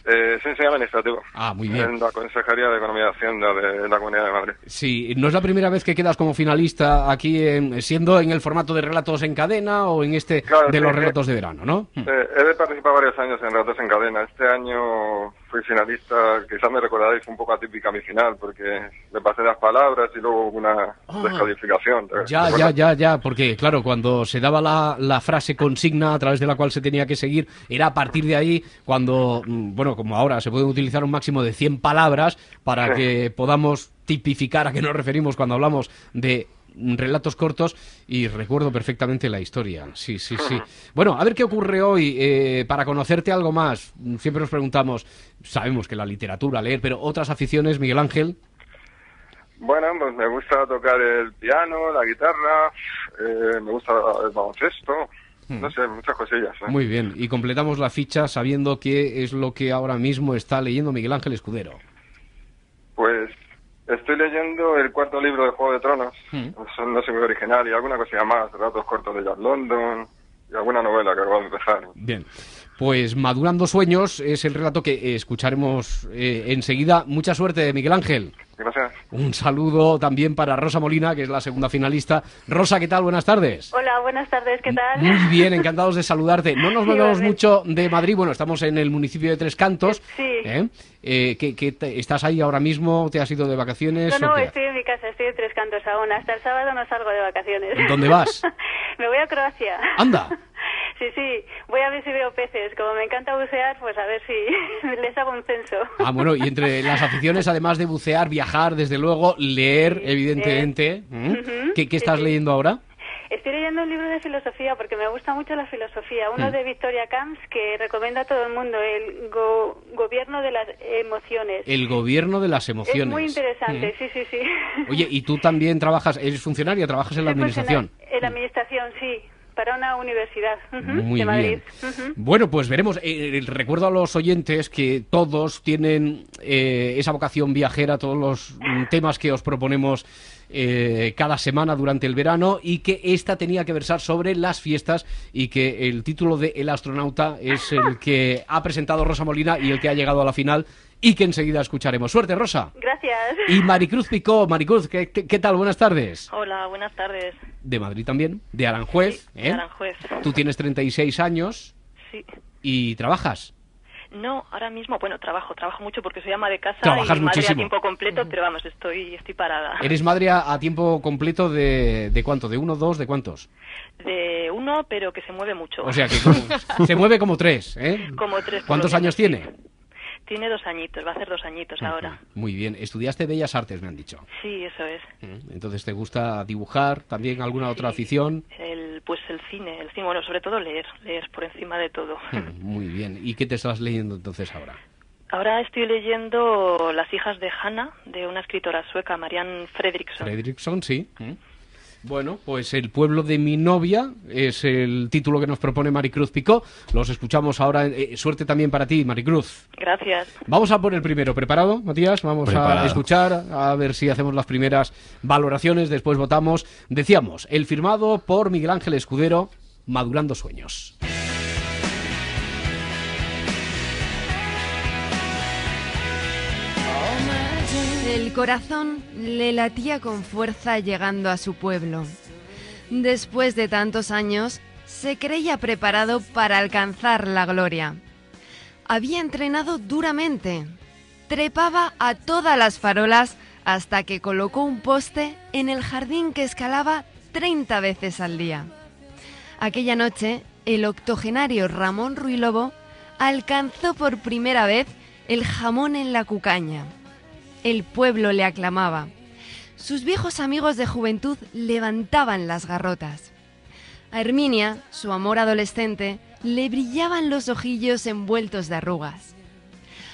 [SPEAKER 27] Eh, ciencia administrativo.
[SPEAKER 4] Ah, muy bien.
[SPEAKER 27] En la Consejería de Economía y Hacienda de la Comunidad de Madrid.
[SPEAKER 4] Sí, no es la primera vez que quedas como finalista aquí, en- siendo en el formato de relatos en cadena o en este
[SPEAKER 27] Claro,
[SPEAKER 4] de
[SPEAKER 27] sí,
[SPEAKER 4] los relatos de verano, ¿no?
[SPEAKER 27] Eh, he participado varios años en Relatos en Cadena. Este año fui finalista, quizás me recordaréis, un poco atípica mi final, porque me pasé las palabras y luego una descalificación. ¿te-
[SPEAKER 4] Ah. Ya,
[SPEAKER 27] te
[SPEAKER 4] ya,
[SPEAKER 27] acuerdas?
[SPEAKER 4] ya, ya, porque claro, cuando se daba la, la frase consigna a través de la cual se tenía que seguir, era a partir de ahí cuando, mm, bueno, como ahora se pueden utilizar un máximo de 100 palabras para
[SPEAKER 27] Sí.
[SPEAKER 4] que podamos tipificar a qué nos referimos cuando hablamos de relatos cortos y recuerdo perfectamente la historia. Sí, sí, sí. Bueno, a ver qué ocurre hoy. eh, para conocerte algo más, siempre nos preguntamos, sabemos que la literatura, leer, pero otras aficiones, Miguel Ángel.
[SPEAKER 27] Bueno, pues me gusta tocar el piano, la guitarra, eh, me gusta el baloncesto, no sé, muchas cosillas. ¿eh?
[SPEAKER 4] Hmm. Muy bien, y completamos la ficha sabiendo qué es lo que ahora mismo está leyendo Miguel Ángel Escudero.
[SPEAKER 27] Pues estoy leyendo el cuarto libro de Juego de Tronos. Son- no sé muy original, y alguna cosilla más, relatos cortos de Jack London, y alguna novela que acabo de empezar.
[SPEAKER 4] Bien, pues Madurando Sueños es el relato que eh, escucharemos eh, enseguida. Mucha suerte, Miguel Ángel.
[SPEAKER 27] Gracias.
[SPEAKER 4] Un saludo también para Rosa Molina, que es la segunda finalista. Rosa, ¿qué tal? Buenas tardes.
[SPEAKER 28] Hola, buenas tardes, ¿qué tal?
[SPEAKER 4] Muy bien, encantados de saludarte. No nos movemos mucho de Madrid, bueno, estamos en el municipio de Tres Cantos.
[SPEAKER 28] Sí.
[SPEAKER 4] ¿eh? Eh, ¿qué- qué te- ¿Estás ahí ahora mismo? ¿Te has ido de vacaciones?
[SPEAKER 28] No, no, estoy en mi casa, estoy en Tres Cantos aún. Hasta el sábado no salgo de vacaciones.
[SPEAKER 4] ¿Dónde vas? *laughs*
[SPEAKER 28] me voy a Croacia.
[SPEAKER 4] Anda. *laughs*
[SPEAKER 28] Sí, sí, voy a ver si veo peces. Como me encanta bucear, pues a ver si *laughs* les hago un censo.
[SPEAKER 4] Ah, bueno, y entre las aficiones, además de bucear, viajar, desde luego, leer, evidentemente. ¿Mm?
[SPEAKER 28] Ujú,
[SPEAKER 4] ¿Qué, qué estás
[SPEAKER 28] sí.
[SPEAKER 4] leyendo ahora?
[SPEAKER 28] Estoy leyendo un libro de filosofía porque me gusta mucho la filosofía. Uno
[SPEAKER 4] Mm.
[SPEAKER 28] de Victoria Camps que recomienda a todo el mundo, el go- gobierno de las emociones.
[SPEAKER 4] El gobierno de las emociones.
[SPEAKER 28] Es muy interesante,
[SPEAKER 4] Mm.
[SPEAKER 28] sí, sí, sí.
[SPEAKER 4] Oye, ¿y tú también trabajas, eres funcionaria, trabajas en la administración?
[SPEAKER 28] En la administración, sí, para una universidad
[SPEAKER 4] Muy
[SPEAKER 28] de Madrid.
[SPEAKER 4] bien. Bueno, pues veremos. Eh, eh, recuerdo a los oyentes que todos tienen eh, esa vocación viajera, todos los mm, temas que os proponemos eh, cada semana durante el verano y que esta tenía que versar sobre las fiestas y que el título de El astronauta es el que ha presentado Rosa Molina y el que ha llegado a la final y que enseguida escucharemos. Suerte, Rosa.
[SPEAKER 28] Gracias.
[SPEAKER 4] Y Maricruz Picó. Maricruz, ¿qué, qué, qué tal? Buenas tardes.
[SPEAKER 24] Hola, buenas tardes.
[SPEAKER 4] De Madrid también, de Aranjuez.
[SPEAKER 24] De
[SPEAKER 4] ¿eh?
[SPEAKER 24] Aranjuez.
[SPEAKER 4] Tú tienes 36 años
[SPEAKER 24] Sí.
[SPEAKER 4] y trabajas.
[SPEAKER 24] No, ahora mismo, bueno, trabajo, trabajo mucho porque soy ama de casa
[SPEAKER 4] Trabajas
[SPEAKER 24] y madre
[SPEAKER 4] muchísimo.
[SPEAKER 24] a tiempo completo, pero vamos, estoy, estoy parada.
[SPEAKER 4] Eres madre a, a tiempo completo de, de cuánto, de uno, dos, de cuántos.
[SPEAKER 24] De uno, pero que se mueve mucho.
[SPEAKER 4] O sea que como- *laughs* se mueve como tres, ¿eh?
[SPEAKER 24] Como tres.
[SPEAKER 4] ¿Cuántos años tiene?
[SPEAKER 24] Sí. Tiene dos añitos, va a hacer dos añitos ahora.
[SPEAKER 4] Muy bien. Estudiaste Bellas Artes, me han dicho.
[SPEAKER 24] Sí, eso es.
[SPEAKER 4] Entonces, ¿te gusta dibujar? ¿También alguna otra afición?
[SPEAKER 24] El, pues el cine, el cine, bueno, sobre todo leer, leer por encima de todo.
[SPEAKER 4] Mm, Muy bien. ¿Y qué te estás leyendo entonces ahora?
[SPEAKER 24] Ahora estoy leyendo Las hijas de Hannah, de una escritora sueca, Marianne Fredriksson.
[SPEAKER 4] Fredrickson, sí. Mm. Bueno, pues El pueblo de mi novia es el título que nos propone Maricruz Picó. Los escuchamos ahora. Eh, suerte también para ti, Maricruz.
[SPEAKER 24] Gracias.
[SPEAKER 4] Vamos a por el primero. ¿Preparado, Matías? Vamos a escuchar, a ver si hacemos las primeras valoraciones, después votamos. Decíamos, el firmado por Miguel Ángel Escudero, Madurando Sueños.
[SPEAKER 29] El corazón le latía con fuerza llegando a su pueblo. Después de tantos años, se creía preparado para alcanzar la gloria. Había entrenado duramente. Trepaba a todas las farolas hasta que colocó un poste en el jardín que escalaba 30 veces al día. Aquella noche, el octogenario Ramón Ruilobo alcanzó por primera vez el jamón en la cucaña. El pueblo le aclamaba. Sus viejos amigos de juventud levantaban las garrotas. A Herminia, su amor adolescente, le brillaban los ojillos envueltos de arrugas.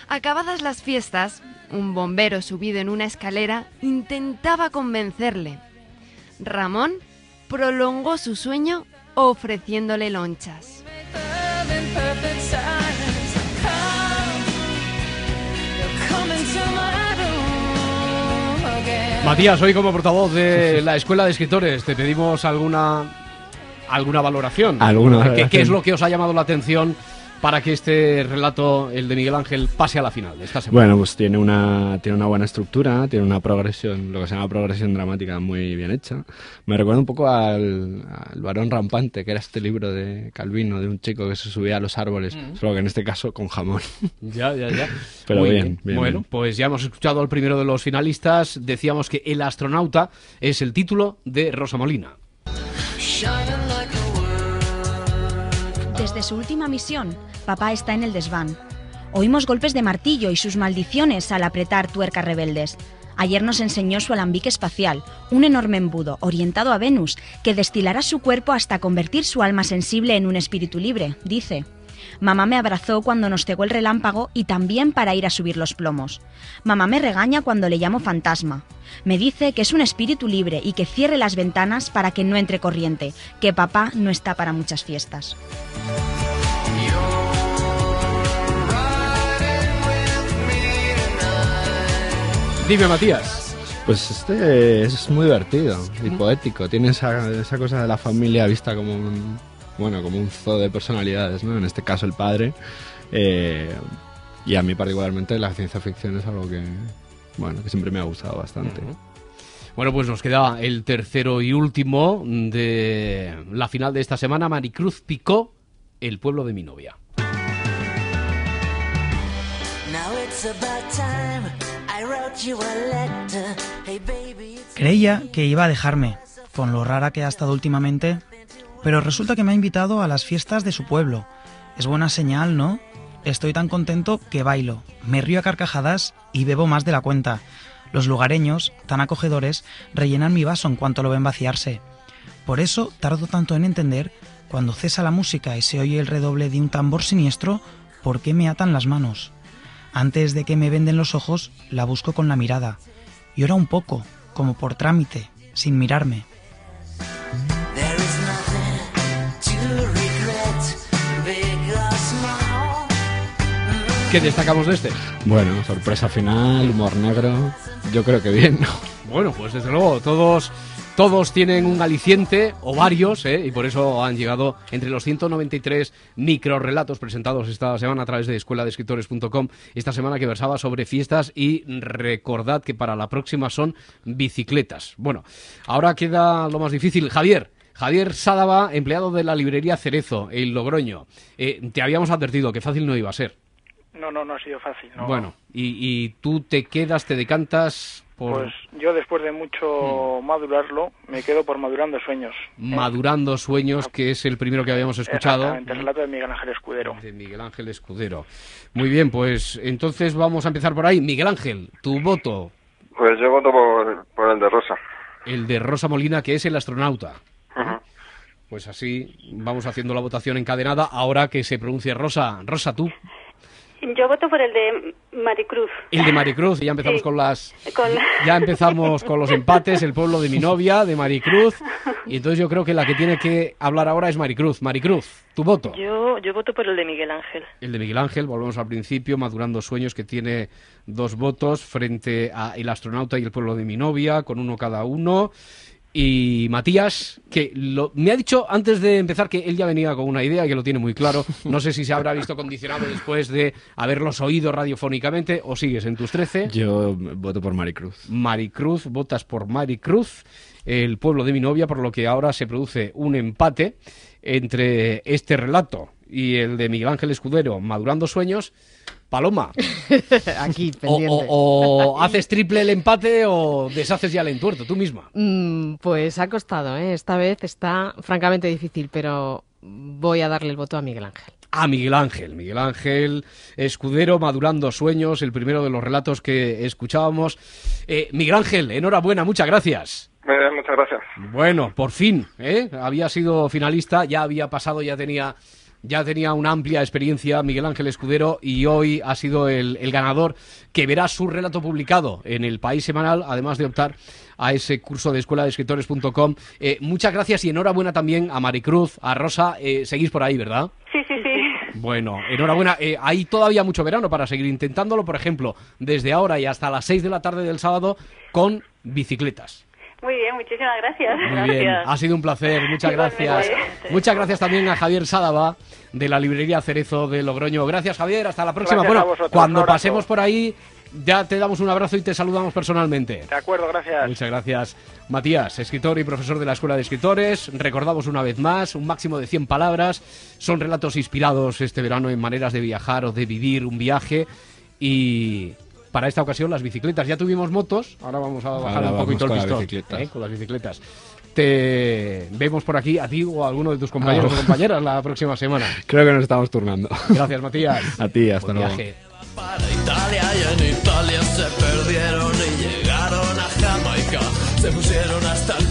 [SPEAKER 29] Acabadas las fiestas, un bombero subido en una escalera intentaba convencerle. Ramón prolongó su sueño ofreciéndole lonchas.
[SPEAKER 4] Matías, hoy como portavoz de la Escuela de Escritores, te pedimos alguna alguna valoración.
[SPEAKER 23] Alguna
[SPEAKER 4] ¿Qué- ¿Qué,
[SPEAKER 23] valoración.
[SPEAKER 4] es lo que os ha llamado la atención para que este relato, el de Miguel Ángel, pase a la final de esta semana?
[SPEAKER 23] Bueno, pues tiene una, tiene una buena estructura, tiene una progresión, lo que se llama progresión dramática muy bien hecha. Me recuerda un poco al, al varón rampante, que era este libro de Calvino, de un chico que se subía a los árboles,
[SPEAKER 4] Mm.
[SPEAKER 23] solo que en este caso con jamón. *laughs*
[SPEAKER 4] Ya, ya, ya. *laughs*
[SPEAKER 23] Pero
[SPEAKER 4] Muy
[SPEAKER 23] bien, bien,
[SPEAKER 4] Bueno,
[SPEAKER 23] bien.
[SPEAKER 4] pues ya hemos escuchado al primero de los finalistas. Decíamos que El astronauta es el título de Rosa Molina.
[SPEAKER 30] Desde su última misión, papá está en el desván. Oímos golpes de martillo y sus maldiciones al apretar tuercas rebeldes. Ayer nos enseñó su alambique espacial, un enorme embudo orientado a Venus que destilará su cuerpo hasta convertir su alma sensible en un espíritu libre, dice. Mamá me abrazó cuando nos cegó el relámpago y también para ir a subir los plomos. Mamá me regaña cuando le llamo fantasma. Me dice que es un espíritu libre y que cierre las ventanas para que no entre corriente, que papá no está para muchas fiestas.
[SPEAKER 4] Dime, Matías.
[SPEAKER 23] Pues este es muy divertido y poético. Tiene esa, esa cosa de la familia vista como un, bueno, como un zoo de personalidades, ¿no? En este caso el padre. Eh, y a mí particularmente la ciencia ficción es algo que, bueno, que siempre me ha gustado bastante.
[SPEAKER 4] Bueno, pues nos queda el tercero y último de la final de esta semana. Maricruz Picó, El pueblo de mi novia.
[SPEAKER 21] Now it's about time.
[SPEAKER 31] Creía que iba a dejarme, con lo rara que ha estado últimamente, pero resulta que me ha invitado a las fiestas de su pueblo. Es buena señal, ¿no? Estoy tan contento que bailo, me río a carcajadas y bebo más de la cuenta. Los lugareños, tan acogedores, rellenan mi vaso en cuanto lo ven vaciarse. Por eso tardo tanto en entender, cuando cesa la música y se oye el redoble de un tambor siniestro, por qué me atan las manos. Antes de que me venden los ojos, la busco con la mirada. Llora un poco, como por trámite, sin mirarme.
[SPEAKER 4] ¿Qué destacamos de este?
[SPEAKER 23] Bueno, sorpresa final, humor negro. Yo creo que bien, ¿no?
[SPEAKER 4] Bueno, pues desde luego, todos, todos tienen un aliciente, o varios, ¿eh? y por eso han llegado entre los 193 microrelatos presentados esta semana a través de escueladescritores.com, esta semana que versaba sobre fiestas y recordad que para la próxima son bicicletas. Bueno, ahora queda lo más difícil. Javier. Javier Sádava, empleado de la librería Cerezo, en Logroño. Eh, te habíamos advertido que fácil no iba a ser.
[SPEAKER 25] No, no, no ha sido fácil. ¿no?
[SPEAKER 4] Bueno, y, y tú te quedas, te decantas por
[SPEAKER 25] Pues yo después de mucho madurarlo, me quedo por Madurando Sueños.
[SPEAKER 4] Madurando Sueños, que es el primero que habíamos escuchado.
[SPEAKER 25] Exactamente, el relato de Miguel Ángel Escudero.
[SPEAKER 4] De Miguel Ángel Escudero. Muy bien, pues entonces vamos a empezar por ahí. Miguel Ángel, tu voto.
[SPEAKER 27] Pues yo voto por, por el de Rosa.
[SPEAKER 4] El de Rosa Molina, que es el astronauta. Pues así vamos haciendo la votación encadenada. Ahora que se pronuncie Rosa. Rosa, tú.
[SPEAKER 28] Yo voto por el de Maricruz.
[SPEAKER 4] El de Maricruz. Y ya empezamos
[SPEAKER 28] Sí.
[SPEAKER 4] con las.
[SPEAKER 28] Con-
[SPEAKER 4] Ya empezamos con los empates. El pueblo de mi novia, de Maricruz. Y entonces yo creo que la que tiene que hablar ahora es Maricruz. Maricruz, tu voto.
[SPEAKER 24] Yo, yo voto por el de Miguel Ángel.
[SPEAKER 4] El de Miguel Ángel, volvemos al principio, Madurando Sueños, que tiene dos votos frente a El astronauta y el pueblo de mi novia, con uno cada uno. Y Matías, que lo- me ha dicho antes de empezar que él ya venía con una idea que lo tiene muy claro. No sé si se habrá visto condicionado después de haberlos oído radiofónicamente o sigues en tus 13.
[SPEAKER 23] Yo voto por Maricruz.
[SPEAKER 4] Maricruz, votas por Maricruz, el pueblo de mi novia, por lo que ahora se produce un empate entre este relato y el de Miguel Ángel Escudero, Madurando Sueños. Paloma, *laughs*
[SPEAKER 26] Aquí,
[SPEAKER 4] o,
[SPEAKER 26] pendiente.
[SPEAKER 4] o- o haces triple el empate o deshaces ya el entuerto, tú misma.
[SPEAKER 26] Mm, pues ha costado, ¿eh? Esta vez está francamente difícil, pero voy a darle el voto a Miguel Ángel.
[SPEAKER 4] A Miguel Ángel, Miguel Ángel Escudero, Madurando Sueños, el primero de los relatos que escuchábamos. Eh, Miguel Ángel, enhorabuena, muchas gracias.
[SPEAKER 27] Eh, muchas gracias.
[SPEAKER 4] Bueno, por fin, ¿eh? Había sido finalista, ya había pasado, ya tenía, ya tenía una amplia experiencia Miguel Ángel Escudero y hoy ha sido el, el ganador que verá su relato publicado en el País Semanal, además de optar a ese curso de escuela de escritores.com. Eh, muchas gracias y enhorabuena también a Maricruz, a Rosa, eh, seguís por ahí, ¿verdad?
[SPEAKER 28] Sí, sí, sí.
[SPEAKER 4] Bueno, enhorabuena. Eh, hay todavía mucho verano para seguir intentándolo, por ejemplo, desde ahora y hasta las 6 de la tarde del sábado con bicicletas.
[SPEAKER 28] Muy bien, muchísimas gracias.
[SPEAKER 4] Muy bien, ha sido un placer, muchas gracias.
[SPEAKER 28] Igualmente.
[SPEAKER 4] Muchas gracias también a Javier Sádava de la librería Cerezo de Logroño. Gracias Javier, hasta la próxima.
[SPEAKER 25] Gracias
[SPEAKER 4] bueno,
[SPEAKER 25] vosotros,
[SPEAKER 4] cuando pasemos por ahí ya te damos un abrazo y te saludamos personalmente.
[SPEAKER 25] De acuerdo, gracias.
[SPEAKER 4] Muchas gracias. Matías, escritor y profesor de la Escuela de Escritores. Recordamos una vez más, un máximo de 100 palabras. Son relatos inspirados este verano en maneras de viajar o de vivir un viaje. Y para esta ocasión las bicicletas. Ya tuvimos motos, ahora vamos a bajar
[SPEAKER 23] Ahora
[SPEAKER 4] un poquito el pistón. ¿eh? Con las bicicletas. Te vemos por aquí, a ti o a alguno de tus compañeros
[SPEAKER 23] Ah.
[SPEAKER 4] o compañeras la próxima semana. *laughs*
[SPEAKER 23] Creo que nos estamos turnando.
[SPEAKER 4] Gracias, Matías.
[SPEAKER 23] A ti, hasta
[SPEAKER 4] Buen
[SPEAKER 23] luego.
[SPEAKER 4] viaje.
[SPEAKER 21] Italia y en Italia se perdieron y llegaron a Jamaica. Se pusieron hasta el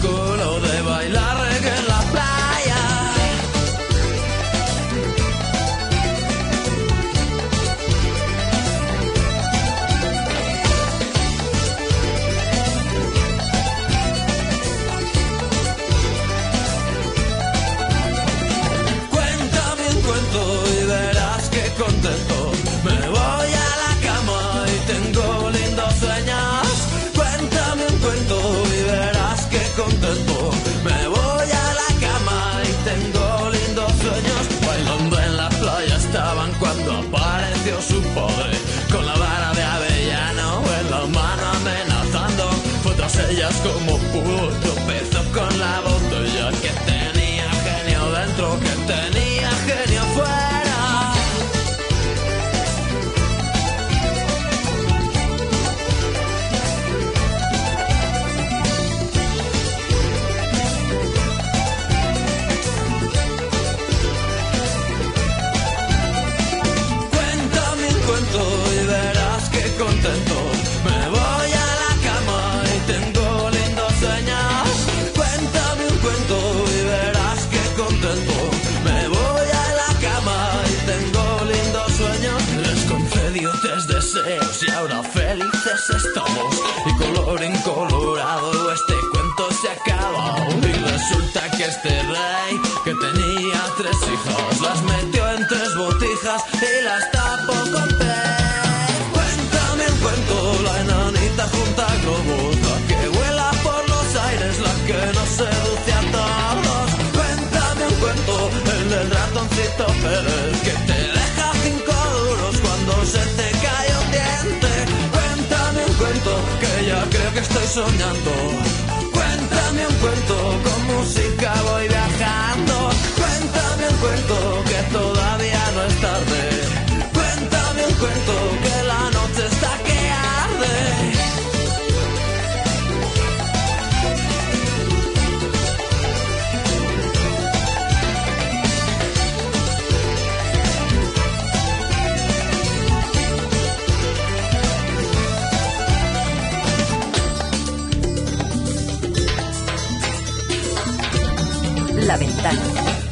[SPEAKER 21] estamos. Y color incolorado este cuento se acaba. Y resulta que este rey estoy soñando. Cuéntame un cuento, con música voy.